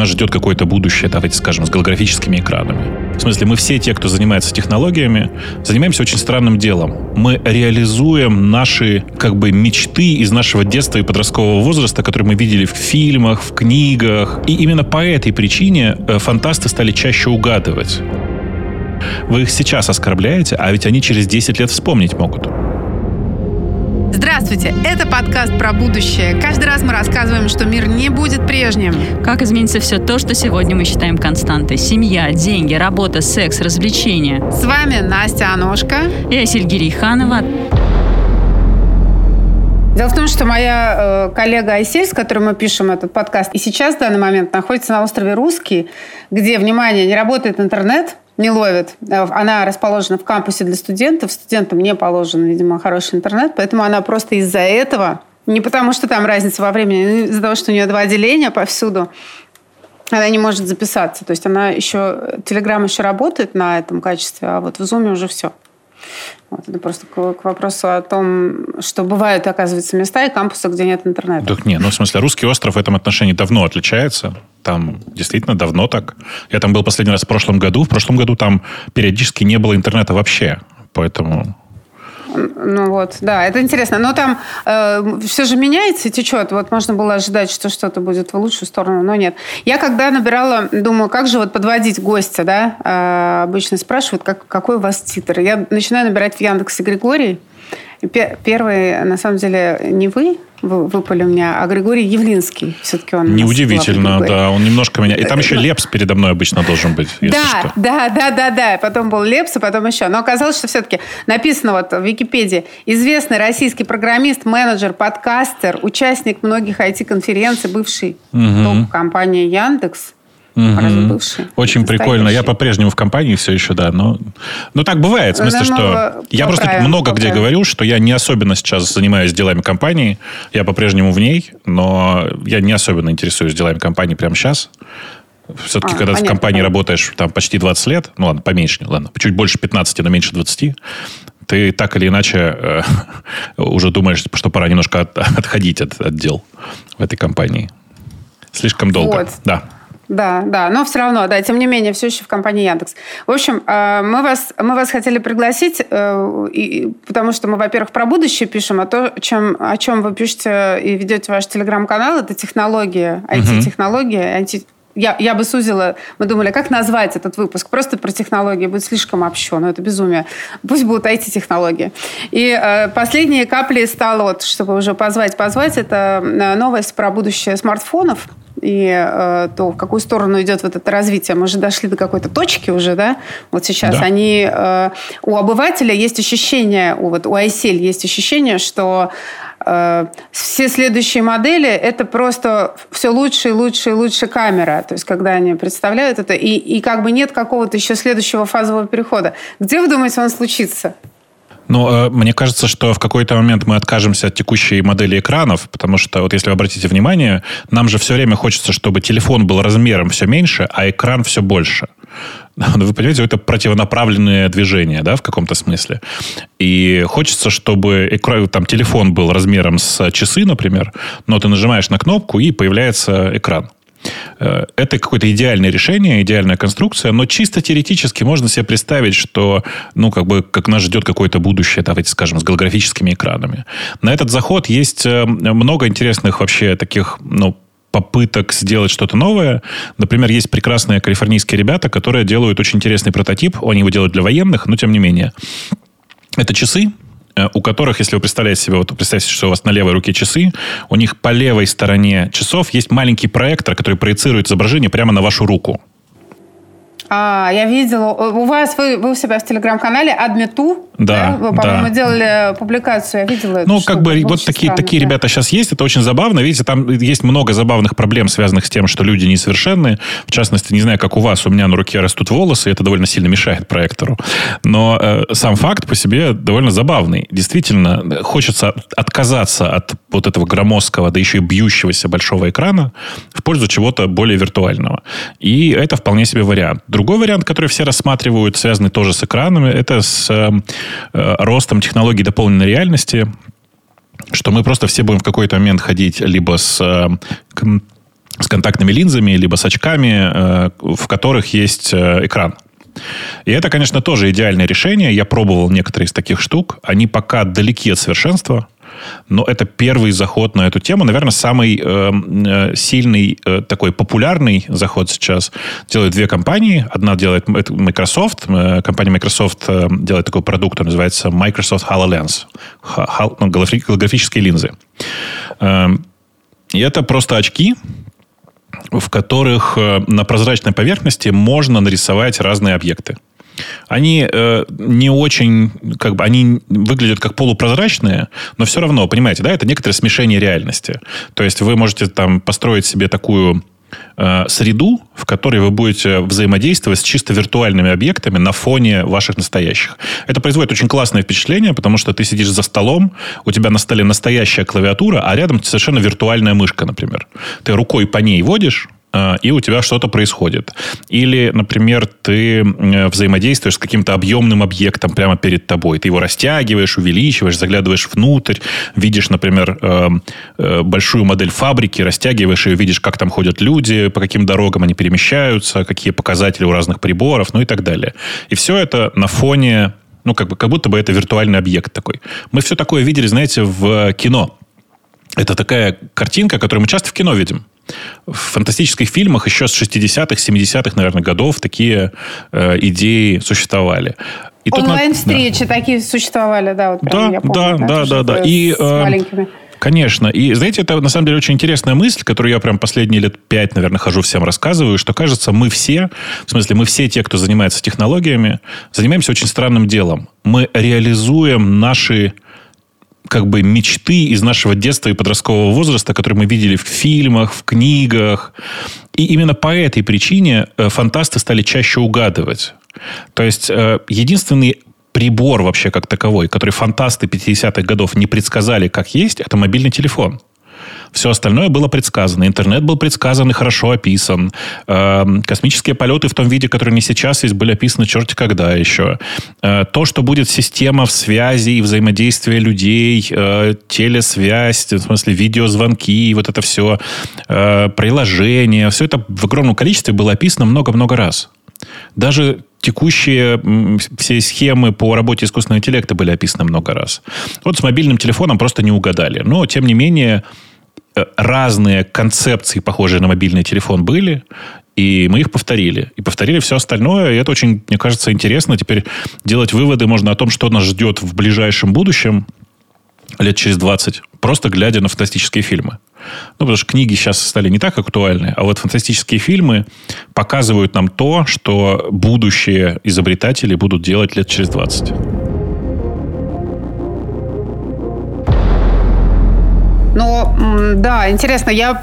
нас ждет какое-то будущее, давайте скажем, с голографическими экранами. В смысле, мы все те, кто занимается технологиями, занимаемся очень странным делом. Мы реализуем наши как бы мечты из нашего детства и подросткового возраста, которые мы видели в фильмах, в книгах. И именно по этой причине э, фантасты стали чаще угадывать. Вы их сейчас оскорбляете, а ведь они через 10 лет вспомнить могут. Здравствуйте, это подкаст про будущее. Каждый раз мы рассказываем, что мир не будет прежним. Как изменится все то, что сегодня мы считаем константой. Семья, деньги, работа, секс, развлечения. С вами Настя Аношка. И Асель Гириханова. Дело в том, что моя э, коллега Айсель, с которой мы пишем этот подкаст, и сейчас в данный момент находится на острове Русский, где, внимание, не работает интернет, не ловит. Она расположена в кампусе для студентов. Студентам не положен, видимо, хороший интернет. Поэтому она просто из-за этого, не потому что там разница во времени, а из-за того, что у нее два отделения повсюду, она не может записаться. То есть она еще, Телеграм еще работает на этом качестве, а вот в Zoom уже все. Вот, это просто к, к вопросу о том, что бывают, оказывается, места и кампусы, где нет интернета. Так нет, ну в смысле, русский остров в этом отношении давно отличается. Там действительно давно так. Я там был последний раз в прошлом году. В прошлом году там периодически не было интернета вообще. Поэтому ну вот, да, это интересно. Но там э, все же меняется и течет. Вот можно было ожидать, что что-то будет в лучшую сторону, но нет. Я когда набирала, думаю, как же вот подводить гостя, да, э, обычно спрашивают, как, какой у вас титр. Я начинаю набирать в Яндексе Григорий, Первый, на самом деле, не вы выпали у меня, а Григорий Явлинский. Все-таки он Неудивительно, да. Он немножко меня... И там еще Лепс передо мной обычно должен быть, да, что. Да, да, да, да. Потом был Лепс, а потом еще. Но оказалось, что все-таки написано вот в Википедии. Известный российский программист, менеджер, подкастер, участник многих IT-конференций, бывший топ-компании Яндекс – Угу. Очень прикольно. Я по-прежнему в компании все еще, да. Но, но так бывает. В смысле, что я просто много где говорю, что я не особенно сейчас занимаюсь делами компании. Я по-прежнему в ней, но я не особенно интересуюсь делами компании прямо сейчас. Все-таки, а, когда понятно, в компании работаешь там почти 20 лет, ну ладно, поменьше, ладно, чуть больше 15, но меньше 20, ты так или иначе э, уже думаешь, что пора немножко от, отходить от, от дел в этой компании. Слишком долго. Вот. Да. Да, да, но все равно, да, тем не менее, все еще в компании Яндекс. В общем, э, мы вас, мы вас хотели пригласить, э, потому что мы, во-первых, про будущее пишем, а то, чем, о чем вы пишете и ведете ваш телеграм-канал, это технология, IT-технология, IT я, я бы сузила, мы думали, как назвать этот выпуск? Просто про технологии будет слишком общо, но это безумие. Пусть будут IT-технологии. И э, последние капли стало, вот, чтобы уже позвать, позвать, это новость про будущее смартфонов и э, то, в какую сторону идет вот это развитие. Мы же дошли до какой-то точки уже, да? Вот сейчас да. они... Э, у обывателя есть ощущение, у, вот, у ICL есть ощущение, что э, все следующие модели это просто все лучше и лучше и лучше камера. То есть, когда они представляют это, и, и как бы нет какого-то еще следующего фазового перехода. Где, вы думаете, он случится? Ну, э, мне кажется, что в какой-то момент мы откажемся от текущей модели экранов, потому что, вот если вы обратите внимание, нам же все время хочется, чтобы телефон был размером все меньше, а экран все больше. Ну, вы понимаете, это противонаправленное движение, да, в каком-то смысле. И хочется, чтобы там, телефон был размером с часы, например, но ты нажимаешь на кнопку, и появляется экран. Э, это какое-то идеальное решение, идеальная конструкция, но чисто теоретически можно себе представить, что, ну, как бы, как нас ждет какое-то будущее, давайте скажем, с голографическими экранами. На этот заход есть э, много интересных вообще таких, ну, попыток сделать что-то новое. Например, есть прекрасные калифорнийские ребята, которые делают очень интересный прототип. Они его делают для военных, но тем не менее. Это часы, Э, у которых, если вы представляете себе, вот представьте, что у вас на левой руке часы, у них по левой стороне часов есть маленький проектор, который проецирует изображение прямо на вашу руку. А, я видела. У вас, вы, вы у себя в телеграм-канале Адмиту, да, да? Вы, по-моему, да. делали публикацию, я видела. Ну, как бы вот такие, странно, такие да. ребята сейчас есть, это очень забавно. Видите, там есть много забавных проблем, связанных с тем, что люди несовершенны. В частности, не знаю, как у вас, у меня на руке растут волосы, и это довольно сильно мешает проектору. Но э, сам факт по себе довольно забавный. Действительно, хочется отказаться от вот этого громоздкого, да еще и бьющегося большого экрана в пользу чего-то более виртуального. И это вполне себе вариант. Другой вариант, который все рассматривают, связанный тоже с экранами, это с э, э, ростом технологий дополненной реальности, что мы просто все будем в какой-то момент ходить либо с э, с контактными линзами, либо с очками, в которых есть экран. И это, конечно, тоже идеальное решение. Я пробовал некоторые из таких штук. Они пока далеки от совершенства, но это первый заход на эту тему. Наверное, самый э, э сильный, э, такой популярный заход сейчас делают две компании. Одна делает Microsoft. Э, компания Microsoft э, делает такой продукт, он называется Microsoft HoloLens. Х, ну, голографические линзы. Э, и это просто очки, в которых э, на прозрачной поверхности можно нарисовать разные объекты. Они э, не очень, как бы, они выглядят как полупрозрачные, но все равно, понимаете, да, это некоторое смешение реальности. То есть вы можете там построить себе такую Э, среду, в которой вы будете взаимодействовать с чисто виртуальными объектами на фоне ваших настоящих. Это производит очень классное впечатление, потому что ты сидишь за столом, у тебя на столе настоящая клавиатура, а рядом совершенно виртуальная мышка, например. Ты рукой по ней водишь, и у тебя что-то происходит. Или, например, ты взаимодействуешь с каким-то объемным объектом прямо перед тобой. Ты его растягиваешь, увеличиваешь, заглядываешь внутрь, видишь, например, эм, э, большую модель фабрики, растягиваешь ее, видишь, как там ходят люди, по каким дорогам они перемещаются, какие показатели у разных приборов, ну и так далее. И все это на фоне ну, как, бы, как будто бы это виртуальный объект такой. Мы все такое видели, знаете, в кино. Это такая картинка, которую мы часто в кино видим. В фантастических фильмах еще с 60-х, 70-х, наверное, годов такие э, идеи существовали. И Онлайн-встречи да. такие существовали, да, вот да, я помню, да, да, да, да. И, с э, маленькими. Конечно. И, знаете, это на самом деле очень интересная мысль, которую я прям последние лет пять, наверное, хожу всем рассказываю, что, кажется, мы все, в смысле, мы все те, кто занимается технологиями, занимаемся очень странным делом. Мы реализуем наши как бы мечты из нашего детства и подросткового возраста, которые мы видели в фильмах, в книгах. И именно по этой причине э, фантасты стали чаще угадывать. То есть э, единственный прибор вообще как таковой, который фантасты 50-х годов не предсказали как есть, это мобильный телефон. Все остальное было предсказано. Интернет был предсказан и хорошо описан. Эм, космические полеты в том виде, который не сейчас есть, были описаны черти когда еще. Э, то, что будет система в связи и взаимодействия людей, э, телесвязь, в смысле видеозвонки, вот это все, э, приложения, все это в огромном количестве было описано много-много раз. Даже текущие все схемы по работе искусственного интеллекта были описаны много раз. Вот с мобильным телефоном просто не угадали. Но, тем не менее, разные концепции, похожие на мобильный телефон, были, и мы их повторили. И повторили все остальное, и это очень, мне кажется, интересно. Теперь делать выводы можно о том, что нас ждет в ближайшем будущем, лет через 20, просто глядя на фантастические фильмы. Ну, потому что книги сейчас стали не так актуальны, а вот фантастические фильмы показывают нам то, что будущие изобретатели будут делать лет через 20. Но, да, интересно, я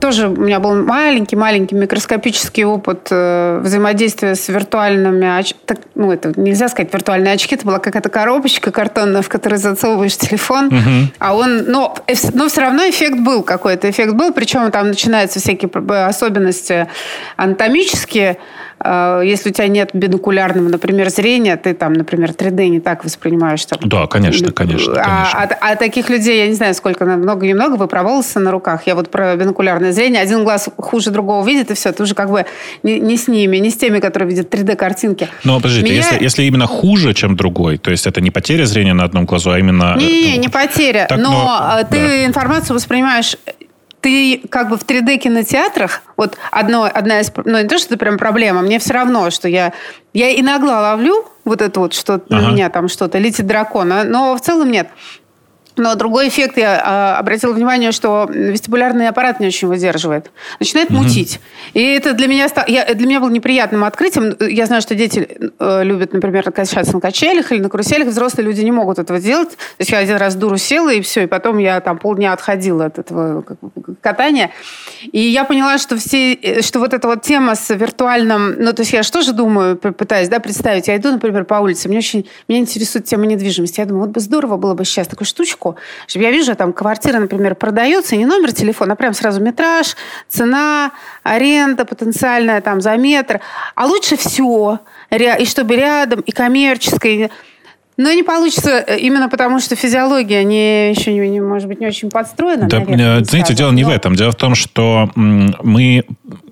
тоже, у меня был маленький-маленький микроскопический опыт э, взаимодействия с виртуальными очками. Ну, это нельзя сказать виртуальные очки, это была какая-то коробочка картонная, в которой засовываешь телефон, угу. а он, но, но все равно эффект был какой-то, эффект был, причем там начинаются всякие особенности анатомические, Э, если у тебя нет бинокулярного, например, зрения, ты там, например, 3D не так воспринимаешь. Там, да, конечно, конечно. А, конечно. А, а, а таких людей, я не знаю, сколько, много или много, выпробовался на руках. Я вот про бинокулярное зрение. Один глаз хуже другого видит, и все. Ты уже как бы не, не с ними, не с теми, которые видят 3D-картинки. Но, подождите, Меня... если, если именно хуже, чем другой, то есть это не потеря зрения на одном глазу, а именно... Не, не, не потеря. Так, но, но э, ты да. информацию воспринимаешь ты как бы в 3D-кинотеатрах, вот одно, одна из, ну не то, что это прям проблема, мне все равно, что я, я иногда ловлю вот это вот, что ага. на меня там что-то летит дракона, но в целом нет. Но другой эффект, я э, обратила внимание, что вестибулярный аппарат не очень выдерживает. Начинает угу. мутить. И это для меня, я, для меня было неприятным открытием. Я знаю, что дети э, любят, например, качаться на качелях или на каруселях. Взрослые люди не могут этого делать. То есть я один раз дуру села, и все. И потом я там полдня отходила от этого катания. И я поняла, что, все, что вот эта вот тема с виртуальным... Ну, то есть я что же думаю, пытаюсь да, представить. Я иду, например, по улице, мне очень меня интересует тема недвижимости. Я думаю, вот бы здорово было бы сейчас такую штучку, чтобы я вижу, там квартира, например, продается, не номер телефона, а прям сразу метраж, цена, аренда потенциальная там за метр. А лучше все. И чтобы рядом, и коммерческое, Но не получится э, именно потому, что физиология не, еще, не, не, может быть, не очень подстроена. Да, наверное, знаете, скажем, дело не но... в этом. Дело в том, что мы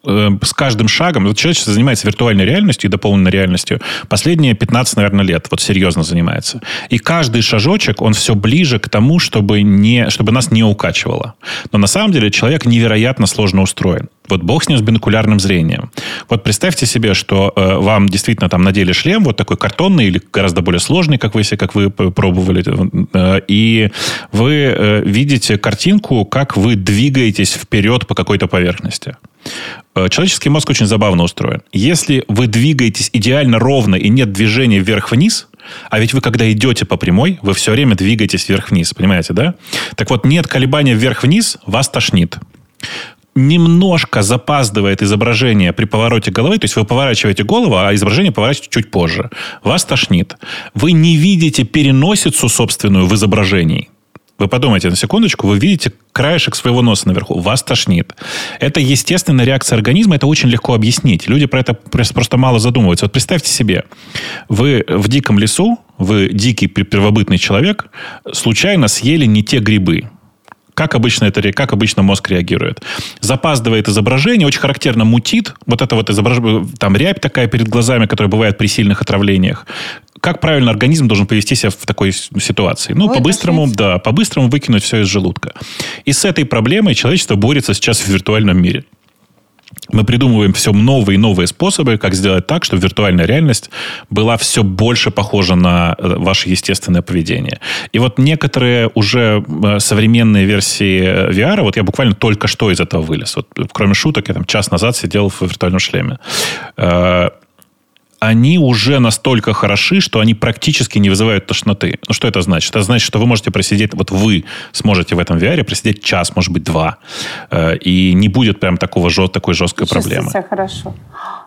э, с каждым шагом... Человечество занимается виртуальной реальностью и дополненной реальностью последние 15, наверное, лет. Вот серьезно занимается. И каждый шажочек, он все ближе к тому, чтобы, не, чтобы нас не укачивало. Но на самом деле человек невероятно сложно устроен. Вот бог с ним с бинокулярным зрением. Вот представьте себе, что э, вам действительно там надели шлем, вот такой картонный или гораздо более сложный, как вы, как вы пробовали, э, и вы э, видите картинку, как вы двигаетесь вперед по какой-то поверхности. Э, человеческий мозг очень забавно устроен. Если вы двигаетесь идеально ровно и нет движения вверх-вниз, а ведь вы, когда идете по прямой, вы все время двигаетесь вверх-вниз, понимаете, да? Так вот, нет колебания вверх-вниз, вас тошнит немножко запаздывает изображение при повороте головы, то есть вы поворачиваете голову, а изображение поворачиваете чуть позже. Вас тошнит. Вы не видите переносицу собственную в изображении. Вы подумайте на секундочку, вы видите краешек своего носа наверху, вас тошнит. Это естественная реакция организма, это очень легко объяснить. Люди про это просто мало задумываются. Вот представьте себе, вы в диком лесу, вы дикий первобытный человек, случайно съели не те грибы. Как обычно, это, как обычно мозг реагирует? Запаздывает изображение, очень характерно мутит. Вот это вот изображение, там рябь такая перед глазами, которая бывает при сильных отравлениях. Как правильно организм должен повести себя в такой ситуации? Ну, по-быстрому, да, по-быстрому выкинуть все из желудка. И с этой проблемой человечество борется сейчас в виртуальном мире мы придумываем все новые и новые способы, как сделать так, чтобы виртуальная реальность была все больше похожа на э, ваше естественное поведение. И вот некоторые уже э, современные версии э, VR, вот я буквально только что из этого вылез. Вот, кроме шуток, я там час назад сидел в виртуальном шлеме они уже настолько хороши, что они практически не вызывают тошноты. Ну, что это значит? Это значит, что вы можете просидеть, вот вы сможете в этом VR просидеть час, может быть, два, э, и не будет прям такого, такой жесткой проблемы. Себя хорошо.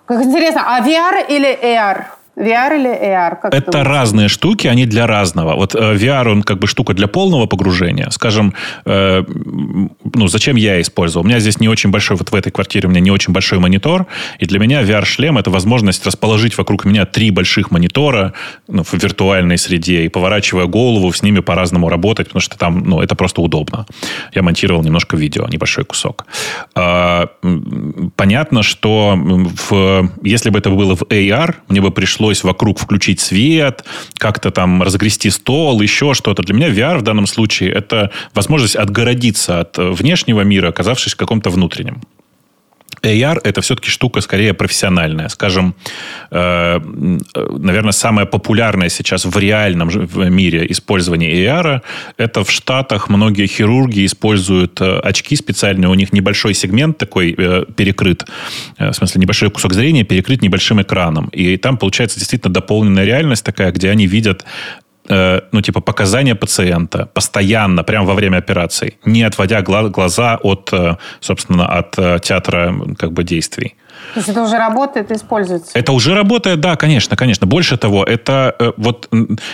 Как интересно, а VR или AR? VR или AR? Как это разные штуки, они для разного. Вот э, VR, он как бы штука для полного погружения. Скажем, э, ну, зачем я использовал? У меня здесь не очень большой, вот в этой квартире у меня не очень большой монитор, и для меня VR-шлем – это возможность расположить вокруг меня три больших монитора ну, в виртуальной среде и, поворачивая голову, с ними по-разному работать, потому что там, ну, это просто удобно. Я монтировал немножко видео, небольшой кусок. Э, понятно, что в, если бы это было в AR, мне бы пришлось пришлось вокруг включить свет, как-то там разгрести стол, еще что-то. Для меня VR в данном случае это возможность отгородиться от внешнего мира, оказавшись в каком-то внутреннем. AR это все-таки штука скорее профессиональная. Скажем, э, наверное, самое популярное сейчас в реальном мире использование AR это в Штатах многие хирурги используют э, очки специальные, у них небольшой сегмент такой э, перекрыт, в смысле небольшой кусок зрения перекрыт небольшим экраном. И там получается действительно дополненная реальность такая, где они видят Э, ну, типа, показания пациента постоянно, прямо во время операции, не отводя глаза от, э, собственно, от э, театра как бы действий. То есть это уже работает, используется? Это уже работает, да, конечно, конечно. Больше того, это э, вот,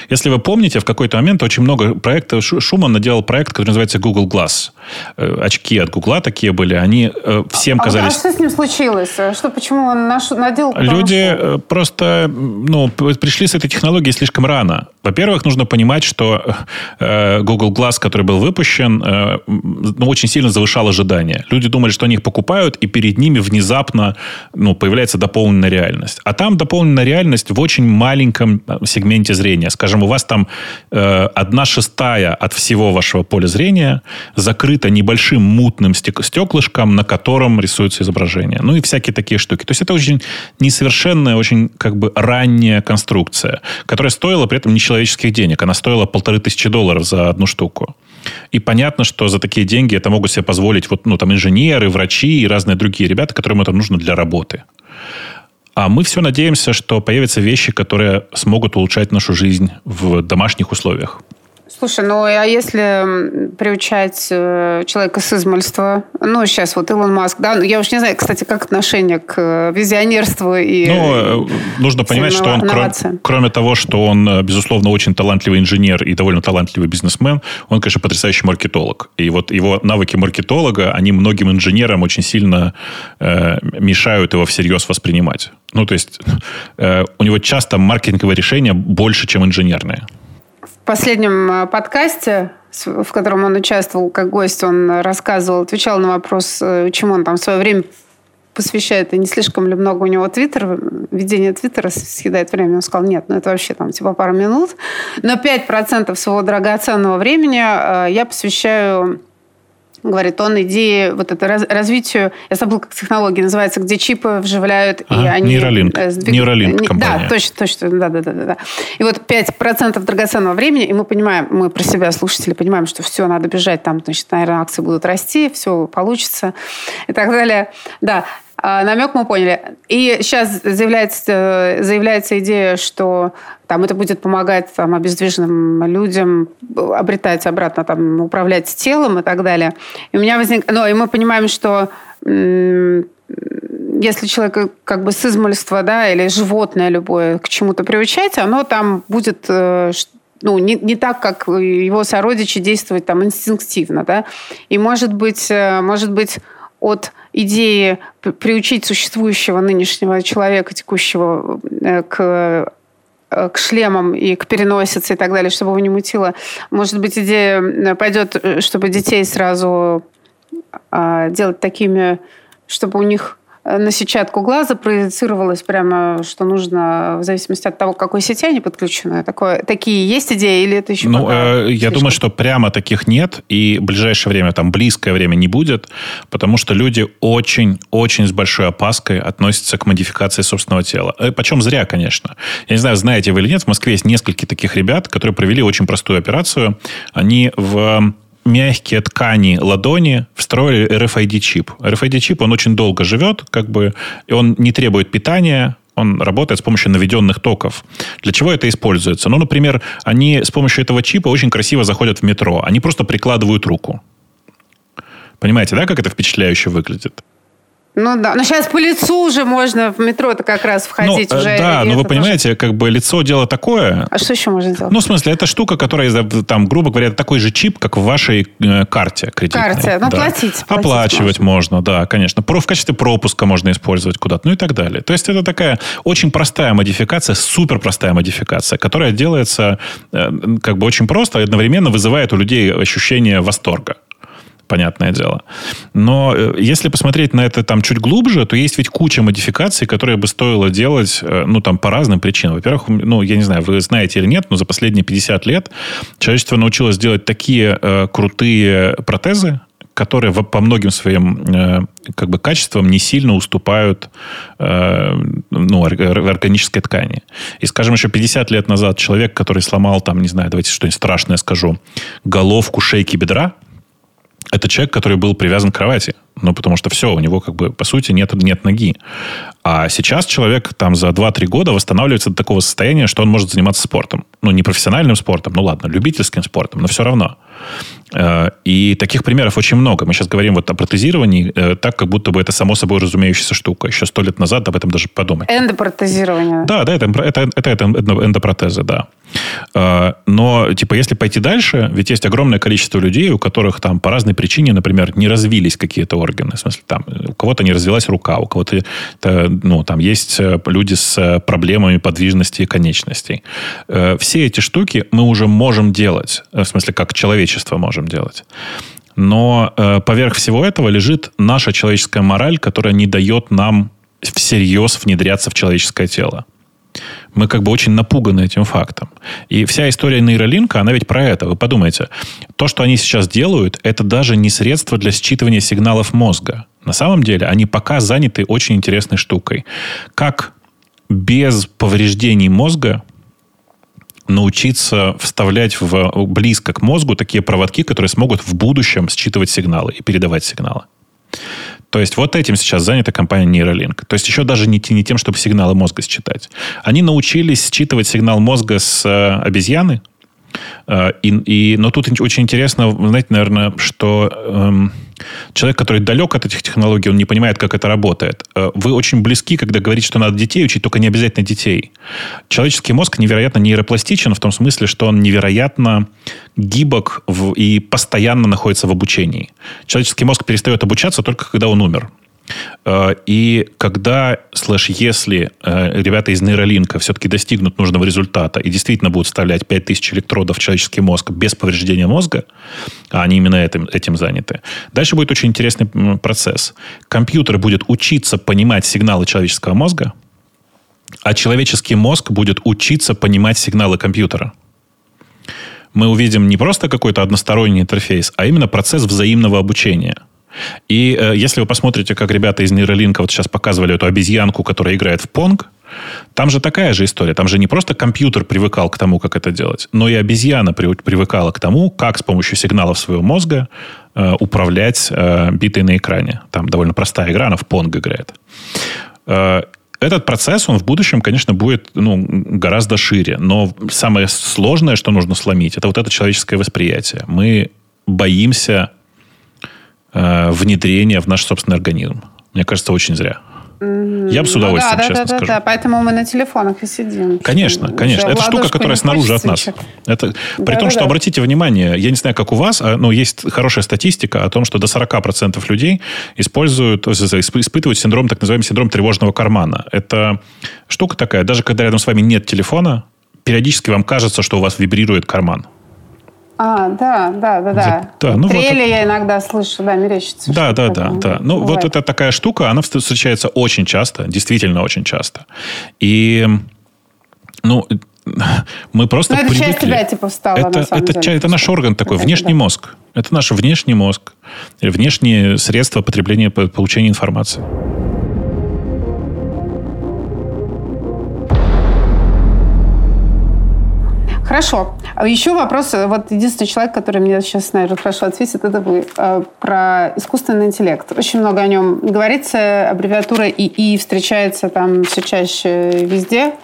если вы помните, в какой-то момент очень много проектов, Шуман наделал проект, который называется Google Glass. Э, очки от Гугла такие были, они э, всем а, казались... А что с ним случилось? Что, почему он наш, надел? Люди что? просто, ну, пришли с этой технологией слишком рано. Во-первых, нужно понимать, что Google Glass, который был выпущен, ну, очень сильно завышал ожидания. Люди думали, что они их покупают, и перед ними внезапно ну, появляется дополненная реальность. А там дополненная реальность в очень маленьком э, сегменте зрения. Скажем, у вас там э, одна шестая от всего вашего поля зрения закрыта небольшим мутным стеклышком, на котором рисуется изображение. Ну и всякие такие штуки. То есть это очень несовершенная, очень как бы ранняя конструкция, которая стоила при этом нечеловеческих денег. Она стоила полторы тысячи долларов за одну штуку. И понятно, что за такие деньги это могут себе позволить вот, ну, там, инженеры, врачи и разные другие ребята, которым это нужно для работы. А мы все надеемся, что появятся вещи, которые смогут улучшать нашу жизнь в домашних условиях. Слушай, ну а если приучать э, человека с измольства, ну сейчас вот Илон Маск, да, ну я уж не знаю, кстати, как отношение к э, визионерству и Ну, э, нужно понимать, что он, кроме, кроме того, что он, безусловно, очень талантливый инженер и довольно талантливый бизнесмен, он, конечно, потрясающий маркетолог. И вот его навыки маркетолога, они многим инженерам очень сильно э, мешают его всерьез воспринимать. Ну, то есть э, у него часто маркетинговые решения больше, чем инженерные. Последнем подкасте, в котором он участвовал как гость, он рассказывал, отвечал на вопрос, чему он там в свое время посвящает, и не слишком ли много у него твиттер, ведение твиттера съедает время. Он сказал, нет, ну это вообще там типа пару минут. Но 5% своего драгоценного времени я посвящаю говорит, он идеи вот это раз, развитию, я забыл, как технология называется, где чипы вживляют, ага, и они... Нейролинк. Э, сдвиг... Нейролинк компания. Да, точно, точно, да, да, да, да. И вот 5% драгоценного времени, и мы понимаем, мы про себя, слушатели, понимаем, что все, надо бежать, там, значит, наверное, акции будут расти, все получится и так далее. Да, а, намек мы поняли. И сейчас заявляется, заявляется идея, что там это будет помогать там, обездвиженным людям обретать обратно, там, управлять телом и так далее. И у меня возник... Ну, и мы понимаем, что если человек как бы с измольства, да, или животное любое к чему-то приучать, оно там будет э, ну, не, не так, как его сородичи действовать там инстинктивно, да. И может быть, э, может быть от идеи приучить существующего нынешнего человека, текущего, э, к э, к шлемам и к переносице и так далее, чтобы его не мутило. Может быть, идея пойдет, э, чтобы детей сразу а, делать такими, чтобы у них на сетчатку глаза проецировалось прямо, что нужно в зависимости от того, к какой сети они подключены. Такое, такие есть идеи или это еще Ну, э, я слишком? думаю, что прямо таких нет, и в ближайшее время, там, близкое время не будет, потому что люди очень-очень с большой опаской относятся к модификации собственного тела. Э, Почем зря, конечно. Я не знаю, знаете вы или нет, в Москве есть несколько таких ребят, которые провели очень простую операцию. Они в мягкие ткани ладони встроили RFID-чип. RFID-чип, он очень долго живет, как бы, и он не требует питания, он работает с помощью наведенных токов. Для чего это используется? Ну, например, они с помощью этого чипа очень красиво заходят в метро. Они просто прикладывают руку. Понимаете, да, как это впечатляюще выглядит? Ну да, но сейчас по лицу уже можно в метро-то как раз входить ну, уже. Да, но вы понимаете, может... как бы лицо дело такое. А что еще можно сделать? Ну, в смысле, это штука, которая, там, грубо говоря, такой же чип, как в вашей э, карте кредитной. Карте, ну, да. платить, платить. Оплачивать можно. можно, да, конечно. Про, в качестве пропуска можно использовать куда-то, ну и так далее. То есть это такая очень простая модификация, супер простая модификация, которая делается э, как бы очень просто и одновременно вызывает у людей ощущение восторга понятное дело. Но э, если посмотреть на это там чуть глубже, то есть ведь куча модификаций, которые бы стоило делать, э, ну, там, по разным причинам. Во-первых, ну, я не знаю, вы знаете или нет, но за последние 50 лет человечество научилось делать такие э, крутые протезы, которые по многим своим э, как бы качествам не сильно уступают ну, органической ткани. И, скажем, еще 50 лет назад человек, который сломал, там, не знаю, давайте что-нибудь страшное скажу, головку шейки бедра, это человек, который был привязан к кровати. Ну, потому что все, у него, как бы, по сути, нет, нет ноги. А сейчас человек там за 2-3 года восстанавливается до такого состояния, что он может заниматься спортом. Ну, не профессиональным спортом, ну ладно, любительским спортом, но все равно. Э, и таких примеров очень много. Мы сейчас говорим вот о протезировании э, так, как будто бы это само собой разумеющаяся штука. Еще сто лет назад об этом даже подумать. Эндопротезирование. Да, да, это, это, это, это эндопротезы, да. Э, но, типа, если пойти дальше, ведь есть огромное количество людей, у которых там по разной причине, например, не развились какие-то органы. В смысле, там, у кого-то не развилась рука, у кого-то, ну, там есть люди с проблемами подвижности конечностей. Все эти штуки мы уже можем делать. В смысле, как человечество можем делать. Но э, поверх всего этого лежит наша человеческая мораль, которая не дает нам всерьез внедряться в человеческое тело. Мы как бы очень напуганы этим фактом. И вся история нейролинка, она ведь про это. Вы подумайте, то, что они сейчас делают, это даже не средство для считывания сигналов мозга. На самом деле они пока заняты очень интересной штукой. Как без повреждений мозга научиться вставлять в, близко к мозгу такие проводки, которые смогут в будущем считывать сигналы и передавать сигналы. То есть вот этим сейчас занята компания Neuralink. То есть еще даже не, не тем, чтобы сигналы мозга считать. Они научились считывать сигнал мозга с э, обезьяны. Э, и, и, но тут очень интересно, знаете, наверное, что... Эм, Человек, который далек от этих технологий, он не понимает, как это работает. Э, вы очень близки, когда говорите, что надо детей учить, только не обязательно детей. Человеческий мозг невероятно нейропластичен в том смысле, что он невероятно гибок в, и постоянно находится в обучении. Человеческий мозг перестает обучаться только когда он умер. Э, и когда, слэш, если э, ребята из нейролинка все-таки достигнут нужного результата и действительно будут вставлять 5000 электродов в человеческий мозг без повреждения мозга, а они именно этим, этим заняты, дальше будет очень интересный процесс. Компьютер будет учиться понимать сигналы человеческого мозга, а человеческий мозг будет учиться понимать сигналы компьютера мы увидим не просто какой-то односторонний интерфейс, а именно процесс взаимного обучения – и э, если вы посмотрите, как ребята из нейролинка вот сейчас показывали эту обезьянку, которая играет в понг, там же такая же история. Там же не просто компьютер привыкал к тому, как это делать, но и обезьяна при, привыкала к тому, как с помощью сигналов своего мозга э, управлять э, битой на экране. Там довольно простая игра, она в понг играет. Э, этот процесс, он в будущем, конечно, будет ну, гораздо шире. Но самое сложное, что нужно сломить, это вот это человеческое восприятие. Мы боимся э, внедрения в наш собственный организм. Мне кажется, очень зря. Я бы с удовольствием, ну, да, честно да, да, скажу. Да, поэтому мы на телефонах и сидим. Конечно, конечно. Это штука, которая снаружи от нас. Это, да, при да, том, да, что, да. обратите внимание, я не знаю, как у вас, а, но есть хорошая статистика о том, что до 40% людей используют, испытывают синдром, так называемый синдром тревожного кармана. Это штука такая, даже когда рядом с вами нет телефона, периодически вам кажется, что у вас вибрирует карман. А, да, да, да, да. да ну Трели вот, я иногда слышу, да, мерещится. Да, да, да, да. Ну, бывает. вот это такая штука, она встречается очень часто, действительно очень часто. И, ну, мы просто Но это привыкли. часть тебя типа встала, это, на самом это, деле. это наш орган такой, это, внешний да. мозг. Это наш внешний мозг. Внешние средства потребления, получения информации. Хорошо. А еще вопрос, вот единственный человек, который мне сейчас, наверное, хорошо ответит, это вы. Э, про искусственный интеллект. Очень много о нем говорится, аббревиатура ИИ встречается там все чаще везде.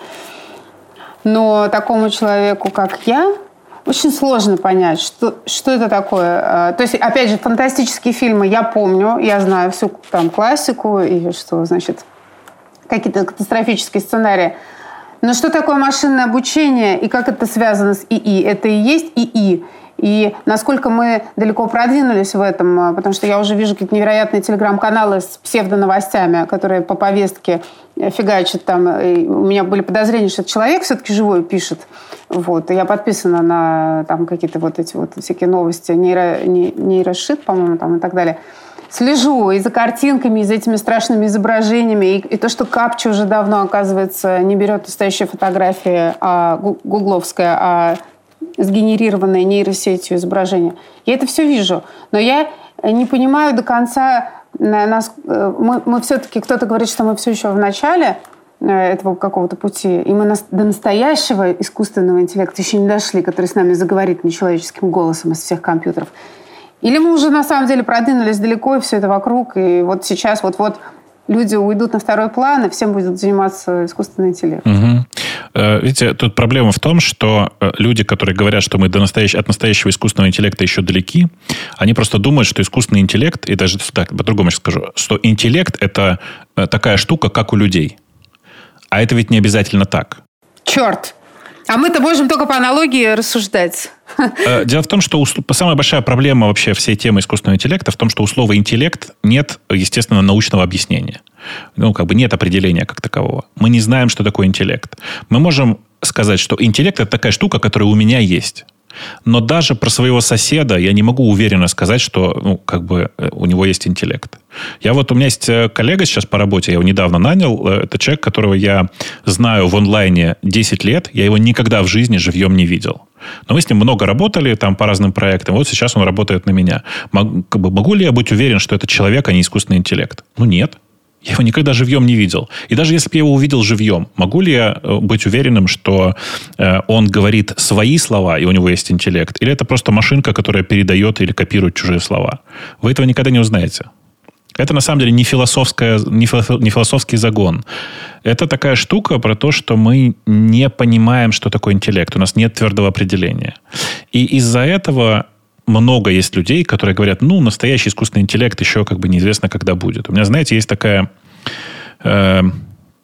Но такому человеку, как я, очень сложно понять, что, что это такое. Э, то есть, опять же, фантастические фильмы я помню, я знаю всю там классику и что, значит, какие-то катастрофические сценарии. Но что такое машинное обучение и как это связано с ИИ? Это и есть ИИ. И насколько мы далеко продвинулись в этом, а, потому что я уже вижу какие-то невероятные телеграм-каналы с псевдоновостями, которые по повестке э, фигачат там. И у меня были подозрения, что человек все-таки живой пишет. Вот. И я подписана на там какие-то вот эти вот всякие новости, нейро, нейрошит, по-моему, там и так далее слежу и за картинками, и за этими страшными изображениями, и, и то, что капча уже давно, оказывается, не берет настоящие фотографии а, гугловская, а сгенерированное нейросетью изображение. Я это все вижу, но я не понимаю до конца, нас, э, мы, мы все-таки, кто-то говорит, что мы все еще в начале э, этого какого-то пути, и мы до настоящего искусственного интеллекта еще не дошли, который с нами заговорит нечеловеческим голосом из всех компьютеров. Или мы уже на самом деле продвинулись далеко, и все это вокруг, и вот сейчас вот-вот люди уйдут на второй план, и всем будет заниматься искусственный интеллект. Угу. Видите, тут проблема в том, что э, люди, которые говорят, что мы до настоящ... от настоящего искусственного интеллекта еще далеки, они просто думают, что искусственный интеллект, и даже так, по-другому сейчас скажу, что интеллект – это э, такая штука, как у людей. А это ведь не обязательно так. Черт! А мы-то можем только по аналогии рассуждать. Э, дело в том, что самая большая проблема вообще всей темы искусственного интеллекта в том, что у слова интеллект нет, естественно, научного объяснения. Ну, как бы нет определения как такового. Мы не знаем, что такое интеллект. Мы можем сказать, что интеллект это такая штука, которая у меня есть. Но даже про своего соседа я не могу уверенно сказать, что ну, как бы э, у него есть интеллект. Я вот, у меня есть э, коллега сейчас по работе, я его недавно нанял. Э, это человек, которого я знаю в онлайне 10 лет. Я его никогда в жизни живьем не видел. Но мы с ним много работали там по разным проектам. Вот сейчас он работает на меня. Мог, как бы, могу ли я быть уверен, что это человек, а не искусственный интеллект? Ну, нет. Я его никогда живьем не видел. И даже если бы я его увидел живьем, могу ли я э, быть уверенным, что э, он говорит свои слова, и у него есть интеллект? Или это просто машинка, которая передает или копирует чужие слова? Вы этого никогда не узнаете. Это на самом деле не, философская, не, философский загон. Это такая штука про то, что мы не понимаем, что такое интеллект. У нас нет твердого определения. И из-за этого много есть людей, которые говорят, ну, настоящий искусственный интеллект еще как бы неизвестно, когда будет. У меня, знаете, есть такая э,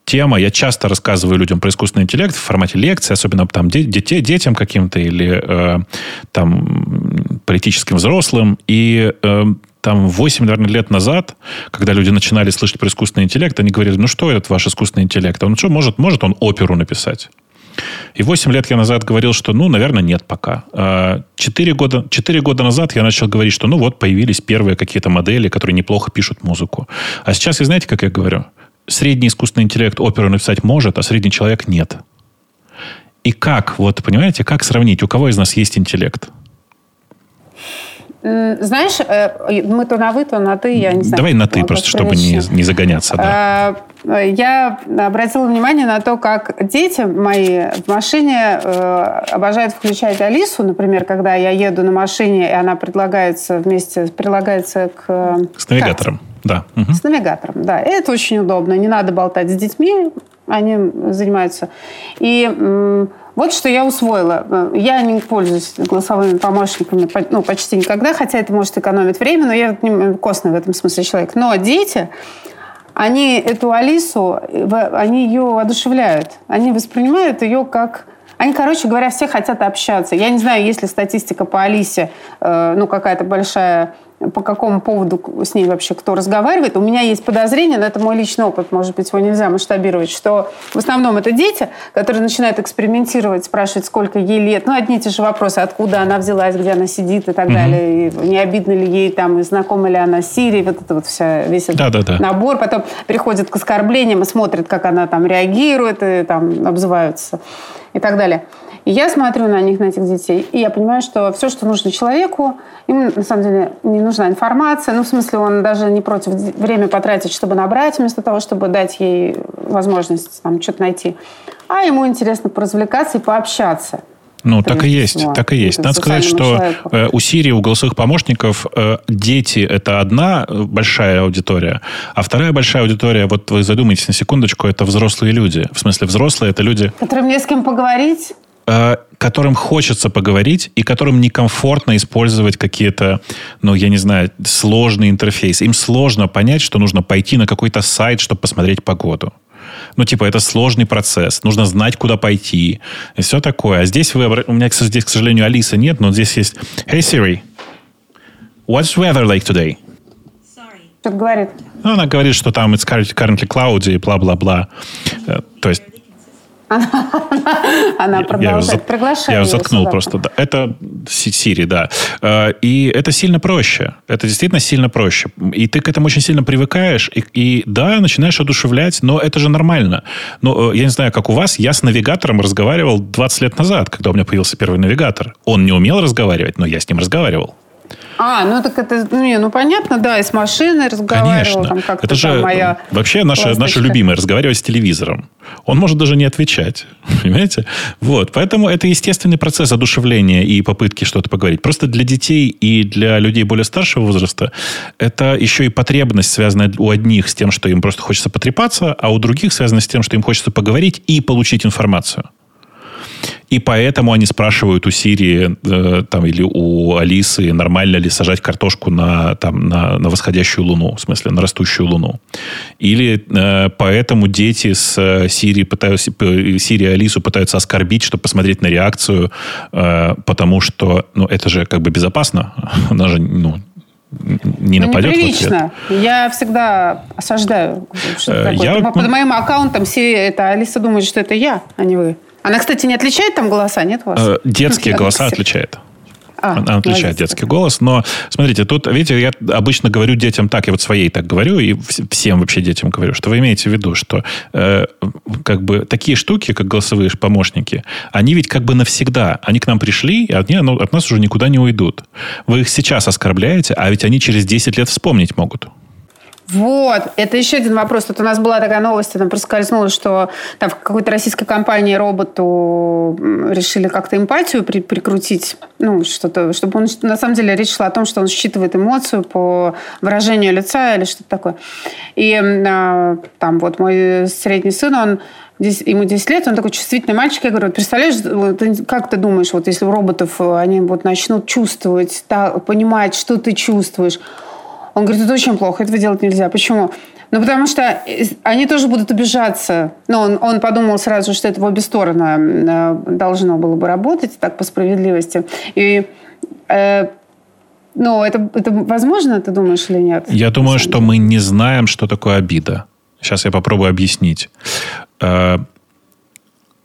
тема, я часто рассказываю людям про искусственный интеллект в формате лекции, особенно там детей, детям каким-то или э, там политическим взрослым, и э, там 8, наверное, лет назад, когда люди начинали слышать про искусственный интеллект, они говорили, ну что этот ваш искусственный интеллект? Он что, может, может он оперу написать? И 8 лет я назад говорил, что, ну, наверное, нет пока. 4 а года, 4 года назад я начал говорить, что, ну, вот, появились первые какие-то модели, которые неплохо пишут музыку. А сейчас, и знаете, как я говорю? Средний искусственный интеллект оперу написать может, а средний человек нет. И как, вот, понимаете, как сравнить, у кого из нас есть интеллект? Знаешь, э, мы то на вы, то на ты, я не знаю. Давай на ты, просто чтобы не, не загоняться. Да. А, я обратила внимание на то, как дети мои в машине э, обожают включать Алису, например, когда я еду на машине, и она предлагается вместе, прилагается к... С навигатором, карте. да. С навигатором, да. И это очень удобно. Не надо болтать с детьми, они занимаются. И вот что я усвоила. Я не пользуюсь голосовыми помощниками ну, почти никогда, хотя это может экономить время, но я костный в этом смысле человек. Но дети, они эту Алису, они ее одушевляют. Они воспринимают ее как... Они, короче говоря, все хотят общаться. Я не знаю, есть ли статистика по Алисе, э, ну, какая-то большая по какому поводу с ней вообще кто разговаривает. У меня есть подозрение, но это мой личный опыт, может быть, его нельзя масштабировать, что в основном это дети, которые начинают экспериментировать, спрашивать, сколько ей лет. Ну, одни и те же вопросы, откуда она взялась, где она сидит и так mm-hmm. далее. И не обидно ли ей там, и знакома ли она с Сирией, вот это вот вся, весь этот да, да, да. набор. Потом приходят к оскорблениям и смотрят, как она там реагирует, и там обзываются и так далее. И я смотрю на них, на этих детей, и я понимаю, что все, что нужно человеку, им на самом деле не нужна информация. Ну, в смысле, он даже не против время потратить, чтобы набрать, вместо того, чтобы дать ей возможность там что-то найти. А ему интересно поразвлекаться и пообщаться. Ну, так и есть, всего. так и есть. Надо сказать, что человеку. Э, у Сирии, у голосовых помощников э, дети – это одна большая аудитория, а вторая большая аудитория, вот вы задумайтесь на секундочку, это взрослые люди. В смысле, взрослые – это люди… Которым не с кем поговорить? Э, которым хочется поговорить и которым некомфортно использовать какие-то, ну, я не знаю, сложные интерфейсы. Им сложно понять, что нужно пойти на какой-то сайт, чтобы посмотреть погоду. Ну, типа, это сложный процесс. Нужно знать, куда пойти. И все такое. А здесь вы... У меня здесь, к сожалению, Алисы нет, но здесь есть... Hey, Siri, what's weather like today? Что говорит? Ну, она говорит, что там it's currently cloudy и бла-бла-бла. Э, то есть Она продолжает приглашать. Я заткнул просто. Это Siri, да. Э, и это сильно проще. Это действительно сильно проще. И ты к этому очень сильно привыкаешь. И, и да, начинаешь одушевлять, но это же нормально. Но э, я не знаю, как у вас, я с навигатором разговаривал 20 лет назад, когда у меня появился первый навигатор. Он не умел разговаривать, но я с ним разговаривал. А, ну так это, ну, не, ну понятно, да, и с машиной разговаривал. Конечно. Там это же моя вообще наша, наша любимая, разговаривать с телевизором. Он может даже не отвечать, понимаете? Вот, поэтому это естественный процесс одушевления и попытки что-то поговорить. Просто для детей и для людей более старшего возраста это еще и потребность, связанная у одних с тем, что им просто хочется потрепаться, а у других связана с тем, что им хочется поговорить и получить информацию. И поэтому они спрашивают у Сирии э, там, или у Алисы, нормально ли сажать картошку на, там, на, на восходящую луну, в смысле, на растущую луну. Или э, поэтому дети с э, Сирии, пытаются, Сирии Алису пытаются оскорбить, чтобы посмотреть на реакцию, э, потому что ну, это же как бы безопасно. Она же ну, не ну, нападет неприлично. в ответ. Я всегда осаждаю. Э, я... Под моим аккаунтом все это Алиса думает, что это я, а не вы. Она, кстати, не отличает там голоса, нет у вас? Э, детские голоса отличает. А, Она отличает молодец. детский голос. Но, смотрите, тут, видите, я обычно говорю детям так, я вот своей так говорю, и всем вообще детям говорю, что вы имеете в виду, что э, как бы такие штуки, как голосовые помощники, они ведь как бы навсегда. Они к нам пришли, и они ну, от нас уже никуда не уйдут. Вы их сейчас оскорбляете, а ведь они через 10 лет вспомнить могут. Вот, это еще один вопрос. Тут у нас была такая новость, там проскользнула, что там в какой-то российской компании роботу решили как-то эмпатию при прикрутить, ну, что-то, чтобы он, на самом деле речь шла о том, что он считывает эмоцию по выражению лица или что-то такое. И а, там вот мой средний сын, он ему 10 лет, он такой чувствительный мальчик. Я говорю, вот представляешь, вот, как ты думаешь, вот если у роботов они вот начнут чувствовать, так, понимать, что ты чувствуешь, он говорит, это очень плохо, этого делать нельзя. Почему? Ну, потому что они тоже будут обижаться. Ну, он, он подумал сразу, что это в обе стороны э, должно было бы работать, так, по справедливости. И э, Ну, это, это возможно, ты думаешь, или нет? Я думаю, что мы не знаем, что такое обида. Сейчас я попробую объяснить. Э,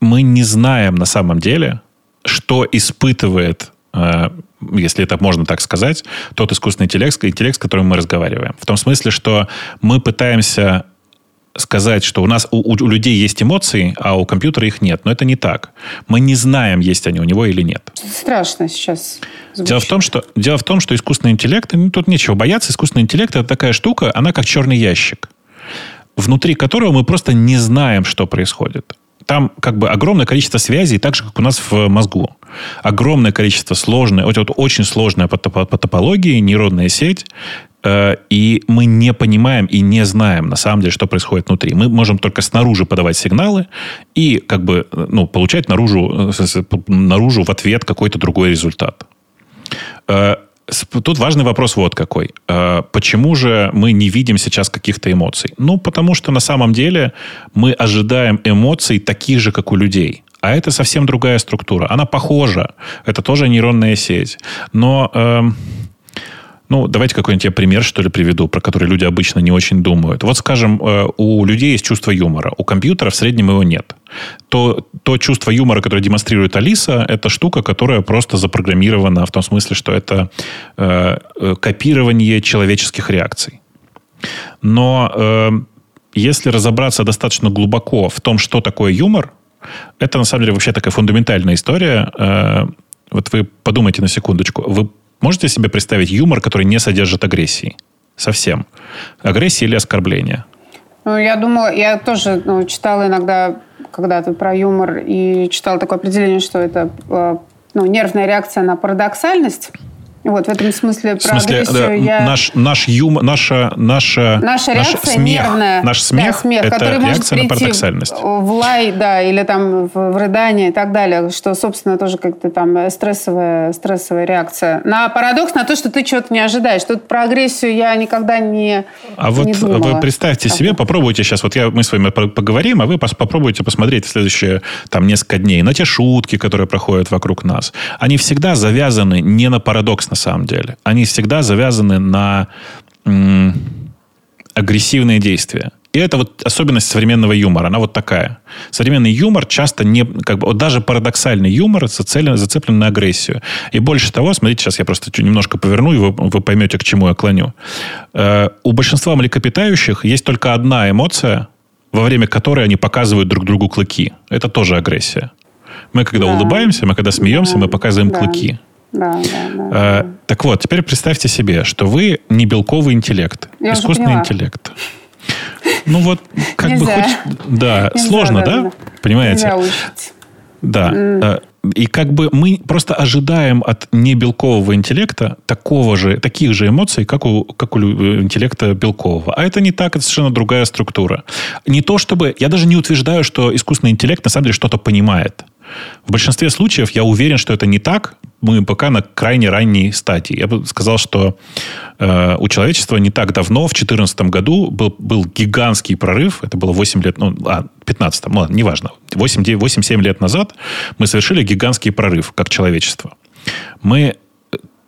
мы не знаем на самом деле, что испытывает э, если это можно так сказать, тот искусственный интеллект, интеллект, с которым мы разговариваем. В том смысле, что мы пытаемся сказать, что у нас у, у людей есть эмоции, а у компьютера их нет. Но это не так. Мы не знаем, есть они у него или нет. Страшно сейчас. Звучит. Дело в том, что дело в том, что искусственный интеллект, ну, тут нечего бояться. Искусственный интеллект это такая штука, она как черный ящик, внутри которого мы просто не знаем, что происходит там как бы огромное количество связей, так же, как у нас в мозгу. Огромное количество сложное, вот, вот очень сложная по, по, по топологии нейронная сеть, э, и мы не понимаем и не знаем на самом деле, что происходит внутри. Мы можем только снаружи подавать сигналы и как бы ну, получать наружу, э, наружу в ответ какой-то другой результат. Э, Тут важный вопрос вот какой. Э, почему же мы не видим сейчас каких-то эмоций? Ну, потому что на самом деле мы ожидаем эмоций таких же, как у людей. А это совсем другая структура. Она похожа. Это тоже нейронная сеть. Но э, ну, давайте какой-нибудь я пример, что ли, приведу, про который люди обычно не очень думают. Вот, скажем, э, у людей есть чувство юмора. У компьютера в среднем его нет. То, то чувство юмора, которое демонстрирует Алиса, это штука, которая просто запрограммирована в том смысле, что это э, э копирование человеческих реакций. Но э, если разобраться достаточно глубоко в том, что такое юмор, это на самом деле вообще такая фундаментальная история. Э, вот вы подумайте на секундочку. Вы Можете себе представить юмор, который не содержит агрессии? Совсем. Агрессии или оскорбления? Ну, я думала, я тоже ну, читала иногда когда-то про юмор и читала такое определение, что это э, ну, нервная реакция на парадоксальность. Вот в этом смысле про в смысле, да, я... наш, наш юмор, наша, наша, наша реакция наш смех, нервная. Наш смех, да, смех это который реакция может на парадоксальность. В лай, да, или там в, в рыдание и так далее, что, собственно, тоже как-то там стрессовая, стрессовая реакция. На парадокс, на то, что ты чего-то не ожидаешь. Тут про агрессию я никогда не А не вот думала. вы представьте себе, попробуйте сейчас, вот я, мы с вами поговорим, а вы попробуйте посмотреть в следующие там несколько дней на те шутки, которые проходят вокруг нас. Они всегда завязаны не на парадокс, на самом деле. Они всегда завязаны на агрессивные действия. И это вот особенность современного юмора. Она вот такая. Современный юмор часто не... Как бы, вот даже парадоксальный юмор зацелен, зацеплен на агрессию. И больше того, смотрите, сейчас я просто немножко поверну, и вы, вы поймете, к чему я клоню. Э, у большинства млекопитающих есть только одна эмоция, во время которой они показывают друг другу клыки. Это тоже агрессия. Мы когда да. улыбаемся, мы когда смеемся, да. мы показываем да. клыки. Да, да, да, а, Так вот, теперь представьте себе, что вы не белковый интеллект, Я искусственный интеллект. Ну вот, как Нельзя. бы хоть... Да, Нельзя, сложно, да? да? Понимаете? Да. Mm. И как бы мы просто ожидаем от небелкового интеллекта такого же, таких же эмоций, как у, как у интеллекта белкового. А это не так, это совершенно другая структура. Не то чтобы... Я даже не утверждаю, что искусственный интеллект на самом деле что-то понимает. В большинстве случаев я уверен, что это не так. Мы пока на крайне ранней стадии. Я бы сказал, что э, у человечества не так давно, в 2014 году, был, был гигантский прорыв. Это было 8 лет, ну, а, 15, ну, ладно, неважно. 8-7 лет назад мы совершили гигантский прорыв как человечество. Мы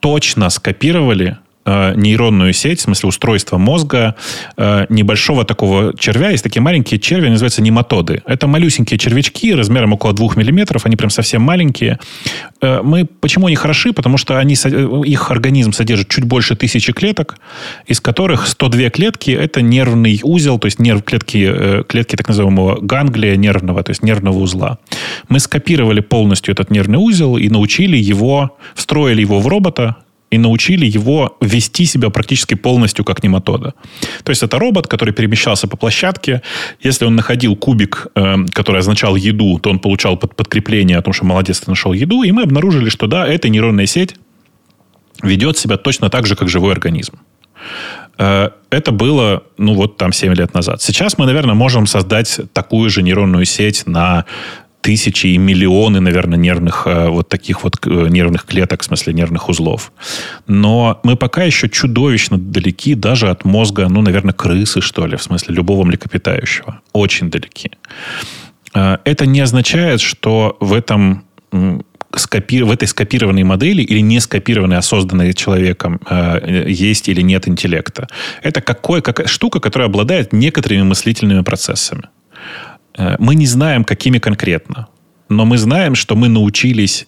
точно скопировали нейронную сеть, в смысле устройство мозга э, небольшого такого червя. Есть такие маленькие черви, они называются нематоды. Это малюсенькие червячки размером около 2 миллиметров, они прям совсем маленькие. Э, мы, почему они хороши? Потому что они, их организм содержит чуть больше тысячи клеток, из которых 102 клетки – это нервный узел, то есть нерв, клетки, э, клетки так называемого ганглия нервного, то есть нервного узла. Мы скопировали полностью этот нервный узел и научили его, встроили его в робота, и научили его вести себя практически полностью как нематода. То есть это робот, который перемещался по площадке. Если он находил кубик, э, который означал еду, то он получал под подкрепление о том, что молодец, ты нашел еду. И мы обнаружили, что да, эта нейронная сеть ведет себя точно так же, как живой организм. Э, это было, ну, вот там 7 лет назад. Сейчас мы, наверное, можем создать такую же нейронную сеть на тысячи и миллионы, наверное, нервных э, вот таких вот э, нервных клеток, в смысле нервных узлов. Но мы пока еще чудовищно далеки даже от мозга, ну, наверное, крысы, что ли, в смысле любого млекопитающего. Очень далеки. Э, это не означает, что в этом скопи... в этой скопированной модели или не скопированной, а созданной человеком есть или нет интеллекта. Это какой, какая штука, которая обладает некоторыми мыслительными процессами. Э, мы не знаем, какими конкретно, но мы знаем, что мы научились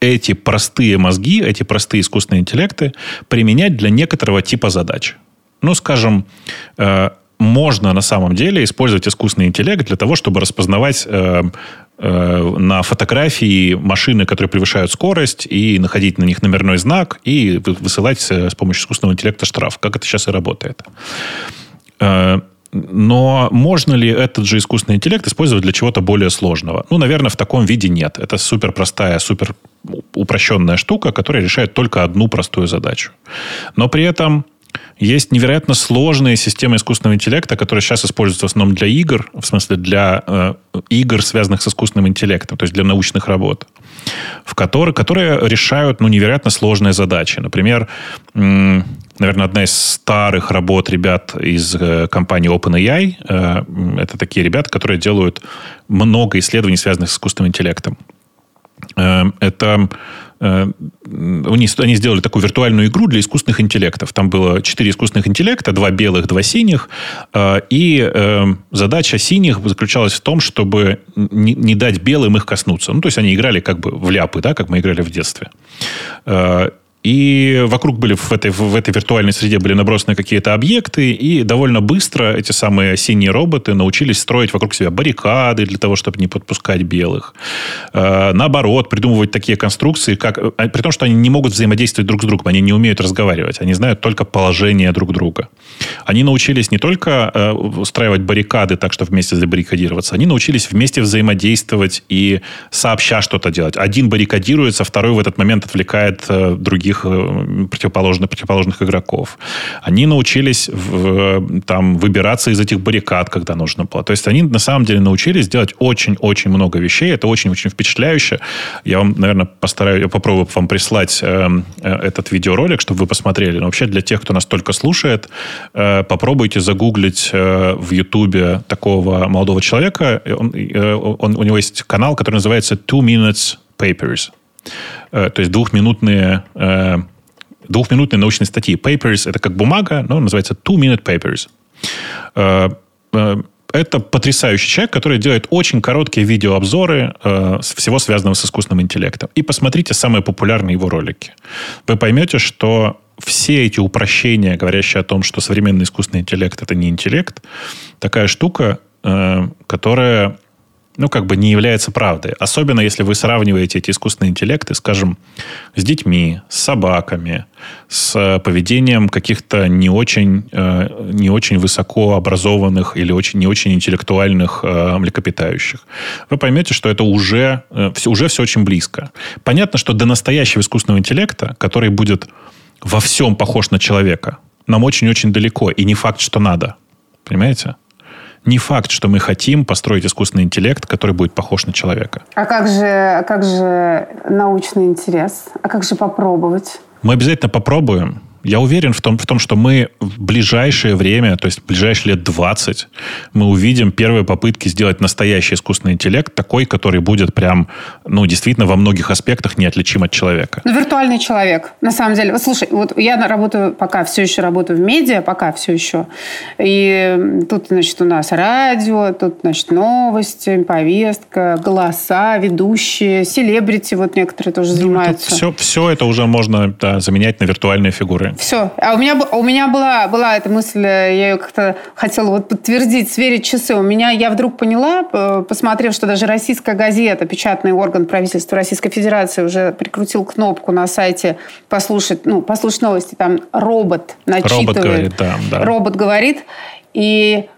эти простые мозги, эти простые искусственные интеллекты применять для некоторого типа задач. Ну, скажем, э, можно на самом деле использовать искусственный интеллект для того, чтобы распознавать э, на фотографии машины, которые превышают скорость, и находить на них номерной знак, и высылать с помощью искусственного интеллекта штраф, как это сейчас и работает. Но можно ли этот же искусственный интеллект использовать для чего-то более сложного? Ну, наверное, в таком виде нет. Это супер простая, супер упрощенная штука, которая решает только одну простую задачу. Но при этом есть невероятно сложные системы искусственного интеллекта, которые сейчас используются в основном для игр, в смысле для э, игр, связанных с искусственным интеллектом, то есть для научных работ, в которые, которые решают ну, невероятно сложные задачи. Например, наверное, одна из старых работ ребят из э, компании OpenAI, э, это такие ребята, которые делают много исследований, связанных с искусственным интеллектом. Э, это они, они сделали такую виртуальную игру для искусственных интеллектов. Там было четыре искусственных интеллекта, два белых, два синих. Э, и э, задача синих заключалась в том, чтобы не дать белым их коснуться. Ну, то есть они играли как бы в ляпы, да, как мы играли в детстве. И вокруг были в этой, в этой виртуальной среде были набросаны какие-то объекты, и довольно быстро эти самые синие роботы научились строить вокруг себя баррикады для того, чтобы не подпускать белых. Э, наоборот, придумывать такие конструкции, как, э, при том, что они не могут взаимодействовать друг с другом, они не умеют разговаривать, они знают только положение друг друга. Они научились не только э, устраивать баррикады так, чтобы вместе забаррикадироваться, они научились вместе взаимодействовать и сообща что-то делать. Один баррикадируется, второй в этот момент отвлекает других других э, противоположных, противоположных игроков. Они научились в, там, выбираться из этих баррикад, когда нужно было. То есть они на самом деле научились делать очень-очень много вещей. Это очень-очень впечатляюще. Я вам, наверное, постараюсь, я попробую вам прислать э, э, этот видеоролик, чтобы вы посмотрели. Но вообще для тех, кто нас только слушает, э, попробуйте загуглить э, в Ютубе такого молодого человека. Он, э, он, у него есть канал, который называется Two Minutes Papers. Э, то есть двухминутные э, двухминутные научные статьи. Papers — это как бумага, но называется two-minute papers. Э, это потрясающий человек, который делает очень короткие видеообзоры всего связанного с искусственным интеллектом. И посмотрите самые популярные его ролики. Вы поймете, что все эти упрощения, говорящие о том, что современный искусственный интеллект это не интеллект, такая штука, которая ну, как бы не является правдой. Особенно, если вы сравниваете эти искусственные интеллекты, скажем, с детьми, с собаками, с поведением каких-то не очень, э, не очень высоко образованных или очень, не очень интеллектуальных э, млекопитающих. Вы поймете, что это уже, э, уже все очень близко. Понятно, что до настоящего искусственного интеллекта, который будет во всем похож на человека, нам очень-очень далеко. И не факт, что надо. Понимаете? Не факт, что мы хотим построить искусственный интеллект, который будет похож на человека. А как же, а как же научный интерес? А как же попробовать? Мы обязательно попробуем. Я уверен в том, в том, что мы в ближайшее время, то есть в ближайшие лет 20, мы увидим первые попытки сделать настоящий искусственный интеллект, такой, который будет прям, ну, действительно во многих аспектах неотличим от человека. Ну, виртуальный человек, на самом деле. Вот слушай, вот я работаю, пока все еще работаю в медиа, пока все еще. И тут, значит, у нас радио, тут, значит, новости, повестка, голоса, ведущие, селебрити, вот некоторые тоже ну, занимаются. Все, все это уже можно да, заменять на виртуальные фигуры. Все. А у меня, у меня была, была эта мысль, э, я ее как-то хотела вот подтвердить, сверить часы. У меня, я вдруг поняла, посмотрев, что даже российская газета, печатный орган правительства Российской Федерации уже прикрутил кнопку на сайте послушать, ну, послушать новости, там робот начитывает. Робот говорит, да, да. Робот говорит. И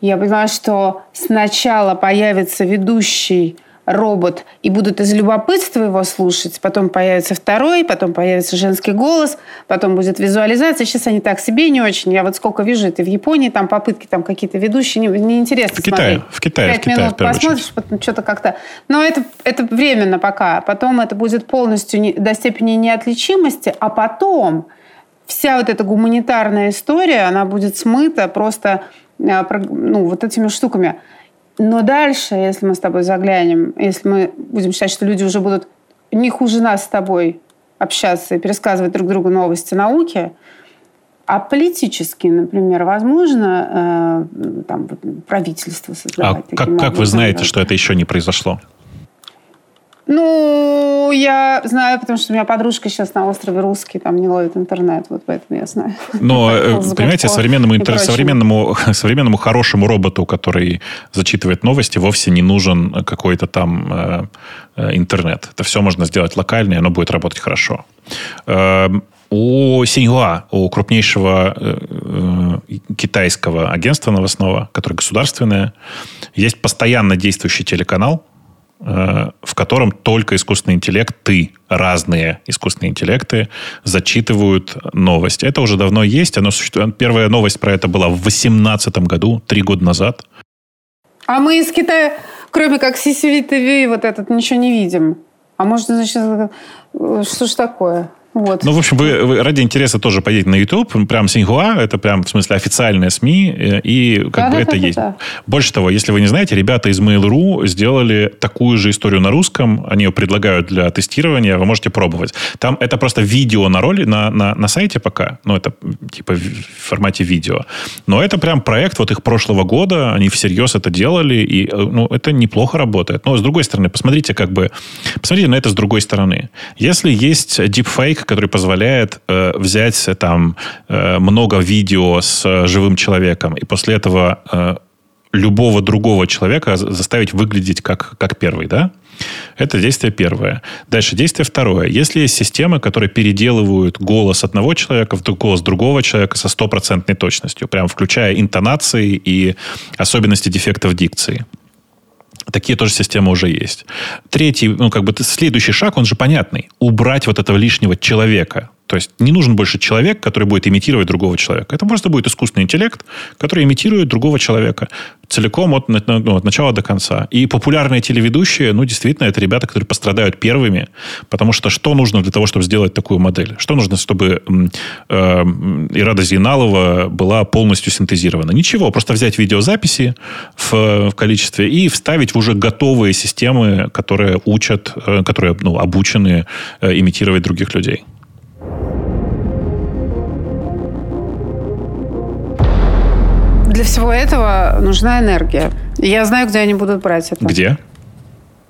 я понимаю, что сначала появится ведущий робот, и будут из любопытства его слушать, потом появится второй, потом появится женский голос, потом будет визуализация. Сейчас они так себе не очень. Я вот сколько вижу, это в Японии, там попытки, там какие-то ведущие, неинтересно не в Китае, В Китае, Пять в Китае, минут посмотришь, потом что-то как-то... Но это, это временно пока. Потом это будет полностью не, до степени неотличимости, а потом вся вот эта гуманитарная история, она будет смыта просто э, ну, вот этими штуками. Но дальше, если мы с тобой заглянем, если мы будем считать, что люди уже будут не хуже нас с тобой общаться и пересказывать друг другу новости науки, а политически, например, возможно э, там, правительство создавать. А как, как вы знаете, что это еще не произошло? Ну, я знаю, потому что у меня подружка сейчас на острове Русский, там не ловит интернет, вот поэтому я знаю. Но, э, понимаете, современному, интер... современному, современному хорошему роботу, который зачитывает новости, вовсе не нужен какой-то там э, э, интернет. Это все можно сделать локально, и оно будет работать хорошо. Э, у Синьюа, у крупнейшего э, э, китайского агентства новостного, которое государственное, есть постоянно действующий телеканал, в котором только искусственный интеллект, ты, разные искусственные интеллекты зачитывают новости. Это уже давно есть. Оно существует. Первая новость про это была в 2018 году, три года назад. А мы из Китая, кроме как CCTV TV, вот этот, ничего не видим. А может, значит, э, что ж такое? Вот. Ну, в общем, вы, вы ради интереса тоже пойдите на YouTube, прям Синьхуа, это прям, в смысле, официальные СМИ, э, и как да, бы да, это да, есть. Да. Больше того, если вы не знаете, ребята из Mail.ru сделали такую же историю на русском, они ее предлагают для тестирования, вы можете пробовать. Там это просто видео на роли, на, на, на сайте пока, ну, это типа в формате видео. Но это прям проект вот их прошлого года, они всерьез это делали, и, э, ну, это неплохо работает. Но, с другой стороны, посмотрите, как бы, посмотрите на это с другой стороны. Если есть deepfake, который позволяет э, взять э, там э, много видео с э, живым человеком и после этого э, любого другого человека заставить выглядеть как, как первый, да? Это действие первое. Дальше действие второе. Если есть системы, которые переделывают голос одного человека в голос другого человека со стопроцентной точностью, прям включая интонации и особенности дефектов дикции, Такие тоже системы уже есть. Третий, ну, как бы следующий шаг, он же понятный. Убрать вот этого лишнего человека. То есть не нужен больше человек, который будет имитировать другого человека. Это просто будет искусственный интеллект, который имитирует другого человека целиком от, ну, от начала до конца. И популярные телеведущие, ну, действительно, это ребята, которые пострадают первыми, потому что что нужно для того, чтобы сделать такую модель? Что нужно, чтобы э, Ирада Зейналова была полностью синтезирована? Ничего, просто взять видеозаписи в, в количестве и вставить в уже готовые системы, которые учат, э, которые ну, обучены э, имитировать других людей. Для всего этого нужна энергия. Я знаю, где они будут брать это. Где?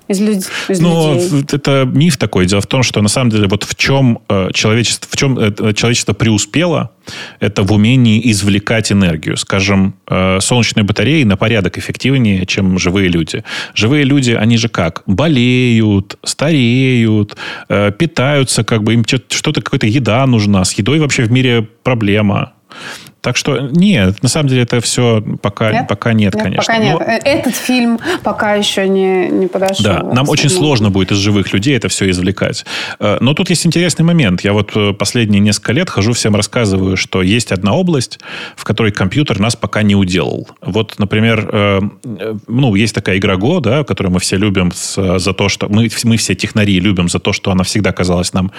из, люд... из Но людей. это миф такой. Дело в том, что на самом деле вот в чем э, человечество, в чем э, человечество преуспело, это в умении извлекать энергию. Скажем, э, солнечные батареи на порядок эффективнее, чем живые люди. Живые люди, они же как? Болеют, стареют, питаются, как бы им что-то, какая-то еда нужна. С едой вообще в мире проблема. Так что нет, на самом деле это все пока нет, пока нет, нет конечно. Пока нет. Но... Э, этот фильм пока еще не, не подошел. Да, нам очень сложно будет из живых людей это все извлекать. Э, но тут есть интересный момент. Я вот э, последние несколько лет хожу, всем рассказываю, что есть одна область, в которой компьютер нас пока не уделал. Вот, например, ну, есть такая игра Go, да, которую мы все любим за то, что... Мы, мы все технари любим за то, что она всегда казалась нам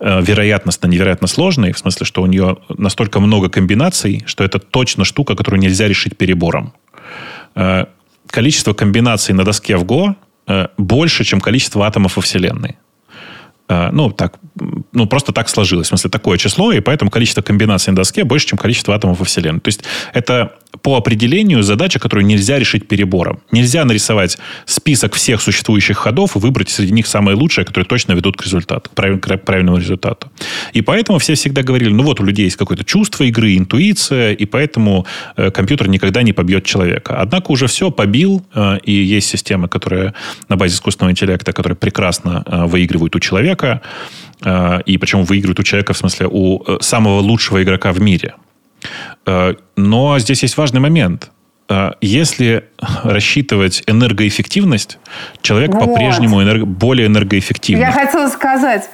вероятностно невероятно сложной, в смысле, что у нее настолько много комбинаций, что это точно штука, которую нельзя решить перебором. Э, количество комбинаций на доске в Go э, больше, чем количество атомов во Вселенной. Э, ну, так, ну, просто так сложилось. В смысле, такое число, и поэтому количество комбинаций на доске больше, чем количество атомов во Вселенной. То есть, это по определению задача, которую нельзя решить перебором. Нельзя нарисовать список всех существующих ходов и выбрать среди них самые лучшие, которые точно ведут к результату, к правильному результату. И поэтому все всегда говорили, ну вот у людей есть какое-то чувство игры, интуиция, и поэтому э, компьютер никогда не побьет человека. Однако уже все побил, э, и есть системы, которые на базе искусственного интеллекта, которые прекрасно э, выигрывают у человека, и причем выигрывают у человека, в смысле, у самого лучшего игрока в мире – но здесь есть важный момент. Э, если рассчитывать энергоэффективность, человек вот. по-прежнему энерго, более энергоэффективный. Я хотела сказать,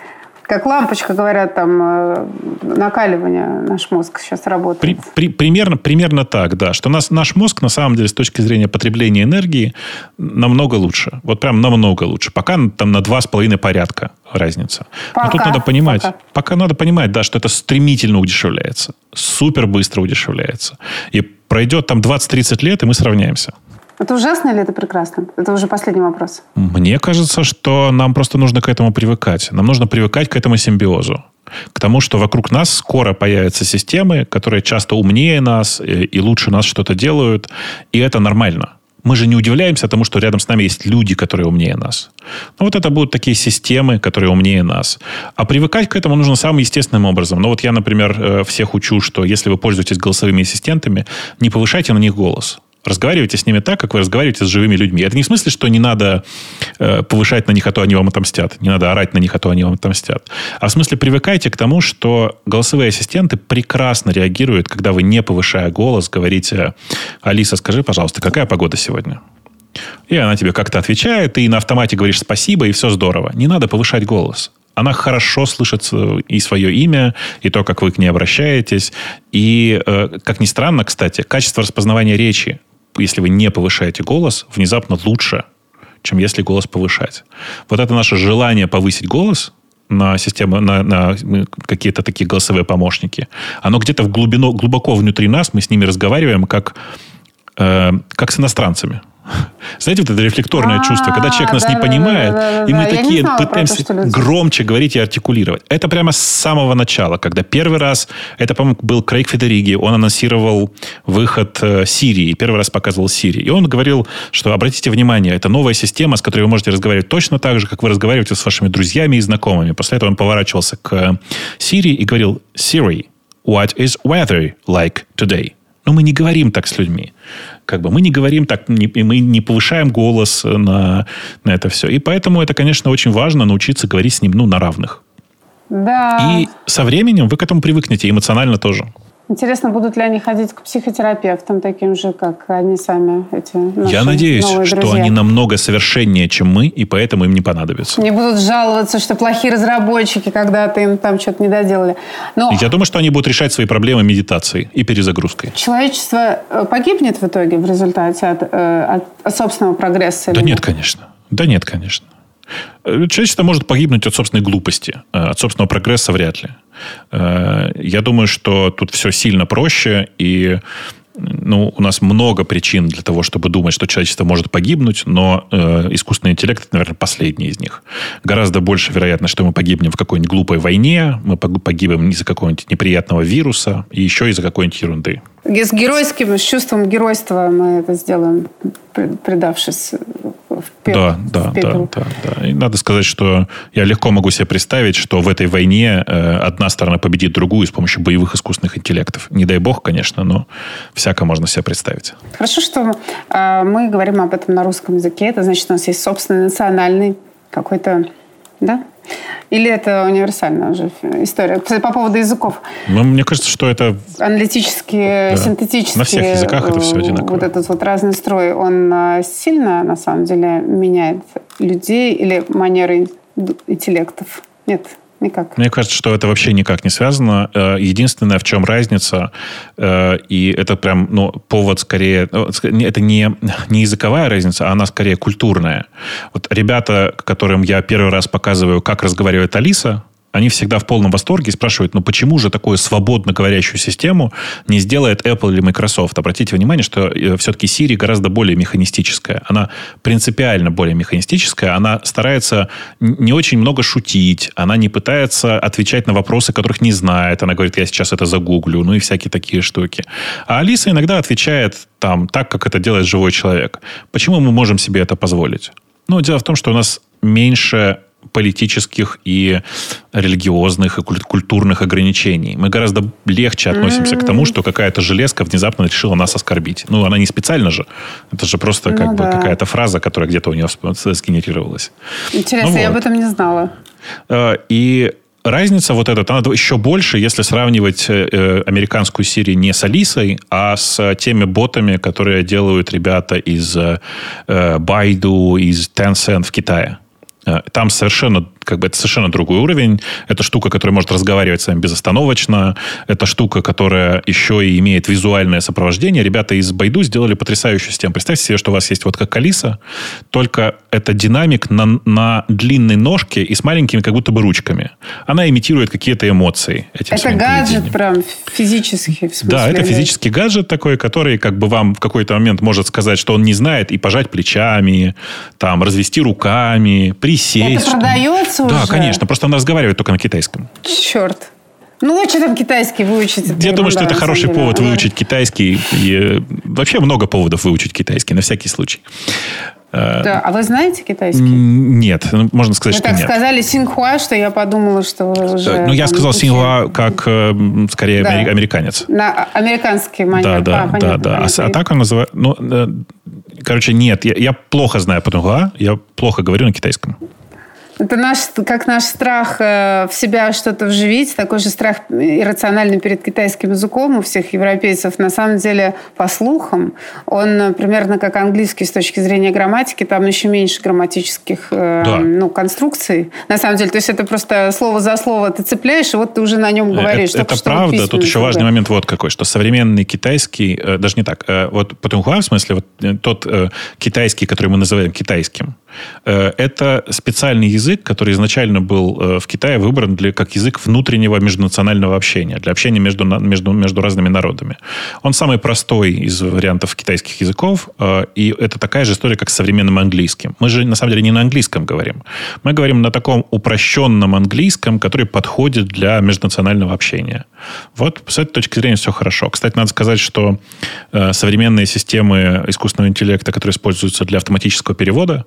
как лампочка, говорят, там э, накаливание наш мозг сейчас работает. При, при, примерно, примерно так, да. Что нас, наш мозг, на самом деле, с точки зрения потребления энергии, намного лучше. Вот прям намного лучше. Пока там на два с половиной порядка разница. Пока, Но тут надо понимать, пока. пока надо понимать, да, что это стремительно удешевляется. Супер быстро удешевляется. И пройдет там 20-30 лет, и мы сравняемся. Это ужасно или это прекрасно? Это уже последний вопрос. Мне кажется, что нам просто нужно к этому привыкать. Нам нужно привыкать к этому симбиозу. К тому, что вокруг нас скоро появятся системы, которые часто умнее нас и лучше нас что-то делают, и это нормально. Мы же не удивляемся тому, что рядом с нами есть люди, которые умнее нас. Ну, вот это будут такие системы, которые умнее нас. А привыкать к этому нужно самым естественным образом. Ну, вот я, например, э, всех учу, что если вы пользуетесь голосовыми ассистентами, не повышайте на них голос. Разговаривайте с ними так, как вы разговариваете с живыми людьми. Это не в смысле, что не надо э, повышать на них, а то они вам отомстят. Не надо орать на них, а то они вам отомстят. А в смысле привыкайте к тому, что голосовые ассистенты прекрасно реагируют, когда вы, не повышая голос, говорите, Алиса, скажи, пожалуйста, какая погода сегодня? И она тебе как-то отвечает, ты на автомате говоришь спасибо, и все здорово. Не надо повышать голос она хорошо слышит и свое имя, и то, как вы к ней обращаетесь. И, э, как ни странно, кстати, качество распознавания речи если вы не повышаете голос, внезапно лучше, чем если голос повышать. Вот это наше желание повысить голос на систему, на, на какие-то такие голосовые помощники, оно где-то в глубину, глубоко внутри нас, мы с ними разговариваем как, э, как с иностранцами. Знаете, вот это рефлекторное а, чувство, когда человек нас не понимает, и мы такие пытаемся громче говорить и артикулировать. Это прямо с самого начала, когда первый раз, это, по-моему, был Крейг Федериги, он анонсировал выход э, Сирии, первый раз показывал Сирии. И он говорил, что обратите внимание, это новая система, с которой вы можете разговаривать точно так же, как вы разговариваете с вашими друзьями и знакомыми. После этого он поворачивался к Сирии и говорил, Siri, what is weather like today? Но мы не говорим так с людьми. Как бы мы не говорим так, не, мы не повышаем голос на, на это все. И поэтому это, конечно, очень важно научиться говорить с ним ну, на равных. Да. И со временем вы к этому привыкнете, эмоционально тоже. Интересно, будут ли они ходить к психотерапевтам таким же, как они сами, эти Я надеюсь, что они намного совершеннее, чем мы, и поэтому им не понадобится. Не будут жаловаться, что плохие разработчики когда-то им там что-то не доделали. Но... Я думаю, что они будут решать свои проблемы медитацией и перезагрузкой. Человечество э, погибнет в итоге в результате от, э, от собственного прогресса? Да нет, конечно. Да нет, конечно. Э, человечество может погибнуть от собственной глупости, э, от собственного прогресса вряд ли. Э, я думаю, что тут все сильно проще, и ну, у нас много причин для того, чтобы думать, что человечество может погибнуть, но э, искусственный интеллект это, наверное, последний из них. Гораздо больше вероятно, что мы погибнем в какой-нибудь глупой войне, мы погибнем из-за какого-нибудь неприятного вируса и еще из-за какой-нибудь ерунды. С геройским, с чувством геройства мы это сделаем, предавшись в пепел. Да, да, в пепел. да, да, да. И надо сказать, что я легко могу себе представить, что в этой войне э, одна сторона победит другую с помощью боевых искусственных интеллектов. Не дай бог, конечно, но всяко можно себе представить. Хорошо, что э, мы говорим об этом на русском языке. Это значит, у нас есть собственный национальный какой-то да? Или это универсальная уже история? По поводу языков. Ну, мне кажется, что это... Аналитические, да. синтетические... На всех языках это все одинаково. Вот этот вот разный строй, он а, сильно, на самом деле, меняет людей или манеры интеллектов? Нет, Никак. Мне кажется, что это вообще никак не связано. Э, единственное, в чем разница, э, и это прям ну, повод скорее... Ну, это не, не языковая разница, а она скорее культурная. Вот ребята, которым я первый раз показываю, как разговаривает Алиса, они всегда в полном восторге и спрашивают, ну почему же такую свободно говорящую систему не сделает Apple или Microsoft? Обратите внимание, что э, все-таки Siri гораздо более механистическая. Она принципиально более механистическая. Она старается не очень много шутить. Она не пытается отвечать на вопросы, которых не знает. Она говорит, я сейчас это загуглю. Ну и всякие такие штуки. А Алиса иногда отвечает там так, как это делает живой человек. Почему мы можем себе это позволить? Ну, дело в том, что у нас меньше политических и религиозных и культурных ограничений. Мы гораздо легче относимся mm-hmm. к тому, что какая-то железка внезапно решила нас оскорбить. Ну, она не специально же. Это же просто ну, как да. бы какая-то фраза, которая где-то у нее сгенерировалась. Интересно, ну, вот. я об этом не знала. Э, и разница вот эта, она еще больше, если сравнивать э, э, американскую Siri не с Алисой, а с теми ботами, которые делают ребята из э, Baidu, из Tencent в Китае. Э, там совершенно как бы это совершенно другой уровень. Это штука, которая может разговаривать с вами безостановочно. Это штука, которая еще и имеет визуальное сопровождение. Ребята из Байду сделали потрясающую систему. Представьте себе, что у вас есть вот как Алиса, только это динамик на, на длинной ножке и с маленькими как будто бы ручками. Она имитирует какие-то эмоции. Этим это гаджет прям физический, в смысле? Да, это физический гаджет такой, который как бы вам в какой-то момент может сказать, что он не знает, и пожать плечами, там, развести руками, присесть. Это продается да, уже? Да, конечно. Просто он разговаривает только на китайском. Черт. Ну, что там китайский выучить? Я думаю, что это хороший повод выучить китайский. И э, вообще много поводов выучить китайский, на всякий случай. Да, а вы знаете китайский? Нет, ну, можно сказать, вы что так нет. сказали синхуа, что я подумала, что вы уже... Ну, я сказал синхуа как, э, скорее, да. американец. На американский манер. Да, да, а, да. да. А, а так он называет... Ну, э, короче, нет, я, я плохо знаю по я плохо говорю на китайском. Это наш, как наш страх э, в себя что-то вживить, такой же страх иррациональный перед китайским языком у всех европейцев. На самом деле, по слухам, он примерно как английский с точки зрения грамматики, там еще меньше грамматических э, да. ну, конструкций. На самом деле, то есть это просто слово за слово ты цепляешь, и вот ты уже на нем э, говоришь. Это, это правда. Тут еще важный момент вот какой, что современный китайский, даже не так, вот Патунхуа, в смысле, вот тот китайский, который мы называем китайским, это специальный язык, который изначально был э, в Китае выбран для, как язык внутреннего межнационального общения, для общения между, между, между разными народами. Он самый простой из вариантов китайских языков, э, и это такая же история, как с современным английским. Мы же, на самом деле, не на английском говорим. Мы говорим на таком упрощенном английском, который подходит для межнационального общения. Вот с этой точки зрения все хорошо. Кстати, надо сказать, что э, современные системы искусственного интеллекта, которые используются для автоматического перевода,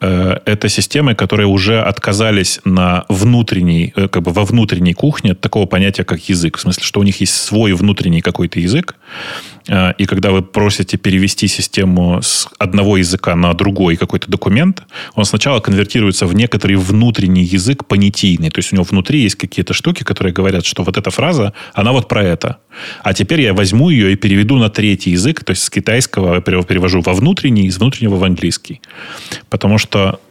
это системы, которые уже отказались на внутренней, э, как бы во внутренней кухне от такого понятия, как язык. В смысле, что у них есть свой внутренний какой-то язык, Э, и когда вы просите перевести систему с одного языка на другой какой-то документ, он сначала конвертируется в некоторый внутренний язык понятийный. То есть у него внутри есть какие-то штуки, которые говорят, что вот эта фраза, она вот про это. А теперь я возьму ее и переведу на третий язык, то есть с китайского перевожу во внутренний, из внутреннего в английский. Потому что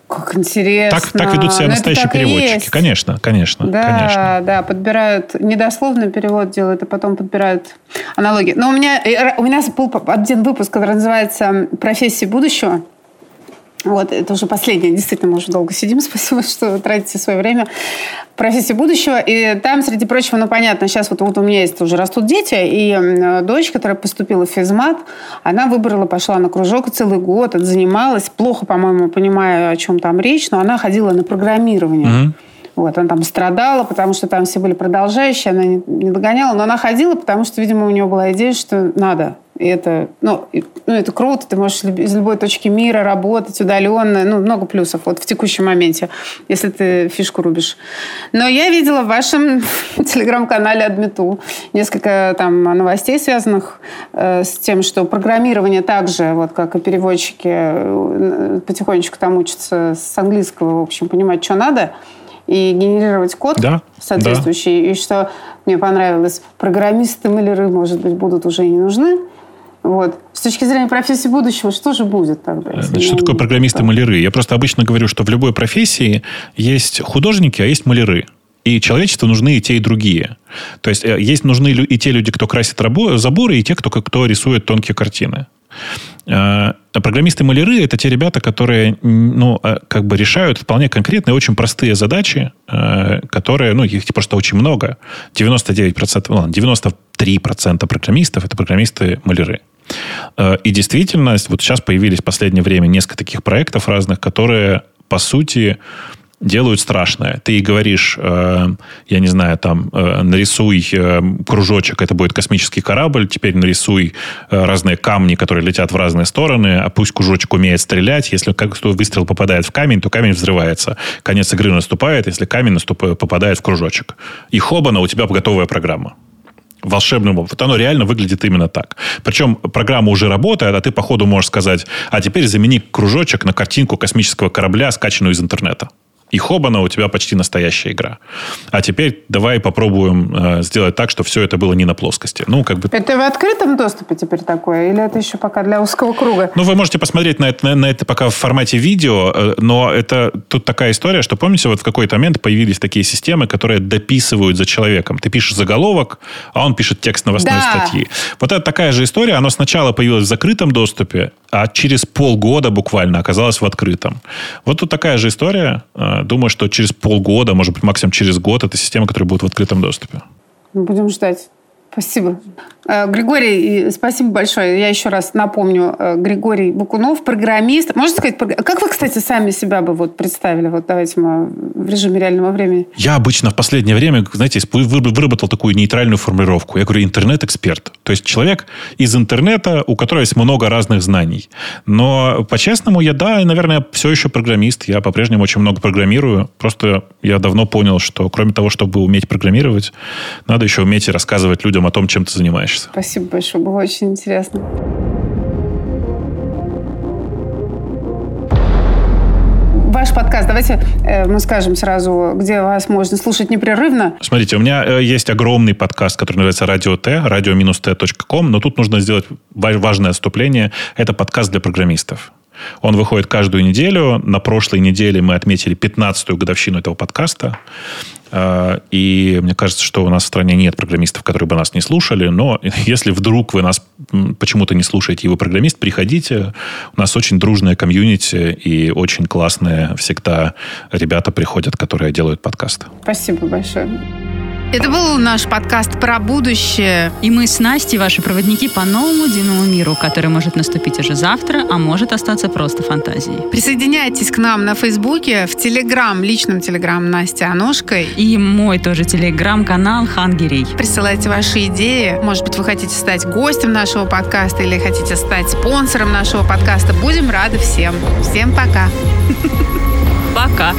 как интересно. Так, так ведут себя Но настоящие переводчики. Конечно, конечно. Да, конечно. да, подбирают недословный перевод делают, а потом подбирают аналогии. Но у меня, э, у меня был один выпуск, который называется «Профессии будущего». Вот, это уже последнее. Действительно, мы уже долго сидим. Спасибо, что тратите свое время. Профессия будущего. И там, среди прочего, ну, понятно, сейчас вот, вот у меня есть уже растут дети, и дочь, которая поступила в физмат, она выбрала, пошла на кружок целый год, занималась, плохо, по-моему, понимая, о чем там речь, но она ходила на программирование. Mm-hmm. Вот, она там страдала, потому что там все были продолжающие, она не, не догоняла, но она ходила, потому что, видимо, у нее была идея, что надо. И это, ну, и, ну, это круто, ты можешь из любой точки мира работать удаленно, ну, много плюсов вот в текущем моменте, если ты фишку рубишь. Но я видела в вашем телеграм-канале Адмиту несколько там новостей, связанных э, с тем, что программирование также, вот как и переводчики, э, потихонечку там учатся с английского, в общем, понимать, что надо – и генерировать код да, соответствующий. Да. И что мне понравилось, программисты-маляры, может быть, будут уже не нужны. Вот. С точки зрения профессии будущего, что же будет тогда? Значит, что такое программисты-маляры? Я просто обычно говорю, что в любой профессии есть художники, а есть маляры. И человечеству нужны и те, и другие. То есть э, есть нужны и те люди, кто красит заборы, и те, кто, кто рисует тонкие картины. Э, программисты-маляры – это те ребята, которые ну, э, как бы решают вполне конкретные, очень простые задачи, э, которые, ну, их просто очень много. 99%, ну, 93% программистов – это программисты-маляры. И действительно, вот сейчас появились в последнее время несколько таких проектов разных, которые, по сути, делают страшное. Ты говоришь, э, я не знаю, там, э, нарисуй э, кружочек, это будет космический корабль, теперь нарисуй э, разные камни, которые летят в разные стороны, а пусть кружочек умеет стрелять. Если как выстрел попадает в камень, то камень взрывается. Конец игры наступает, если камень наступает, попадает в кружочек. И хобана, у тебя готовая программа волшебным образом. Вот оно реально выглядит именно так. Причем программа уже работает, а ты по ходу можешь сказать, а теперь замени кружочек на картинку космического корабля, скачанную из интернета. И хобана у тебя почти настоящая игра. А теперь давай попробуем э, сделать так, что все это было не на плоскости. Ну, как бы... Это в открытом доступе теперь такое? Или это еще пока для узкого круга? Ну, вы можете посмотреть на это, на, на это пока в формате видео, э, но это тут такая история, что, помните, вот в какой-то момент появились такие системы, которые дописывают за человеком. Ты пишешь заголовок, а он пишет текст новостной да. статьи. Вот это такая же история. Она сначала появилась в закрытом доступе, а через полгода буквально оказалась в открытом. Вот тут такая же история. Э, думаю, что через полгода, может быть, максимум через год, это система, которая будет в открытом доступе. Будем ждать. Спасибо. Э, Григорий, спасибо большое. Я еще раз напомню, э, Григорий Букунов, программист. Можно сказать, как вы, кстати, сами себя бы вот представили? Вот давайте мы в режиме реального времени. Я обычно в последнее время, знаете, выработал такую нейтральную формулировку. Я говорю интернет-эксперт. То есть человек из интернета, у которого есть много разных знаний. Но по-честному я, да, наверное, все еще программист. Я по-прежнему очень много программирую. Просто я давно понял, что кроме того, чтобы уметь программировать, надо еще уметь рассказывать людям о том, чем ты занимаешься занимаешься. Спасибо большое, было очень интересно. ваш подкаст. Давайте э, мы скажем сразу, где вас можно слушать непрерывно. Смотрите, у меня э, есть огромный подкаст, который называется «Радио Т», radio-t.com, но тут нужно сделать важное отступление. Это подкаст для программистов. Он выходит каждую неделю. На прошлой неделе мы отметили 15-ю годовщину этого подкаста. А, и мне кажется, что у нас в стране нет программистов, которые бы нас не слушали. Но если вдруг вы нас почему-то не слушаете, и вы программист, приходите. У нас очень дружная комьюнити и очень классные всегда ребята приходят, которые делают подкасты. Спасибо большое. Это был наш подкаст про будущее. И мы с Настей ваши проводники по новому дивному миру, который может наступить уже завтра, а может остаться просто фантазией. Присоединяйтесь к нам на Фейсбуке, в Телеграм, личном Телеграм Настя Аношкой. И мой тоже Телеграм-канал Хангерей. Присылайте ваши идеи. Может быть, вы хотите стать гостем нашего подкаста или хотите стать спонсором нашего подкаста. Будем рады всем. Всем пока. Пока.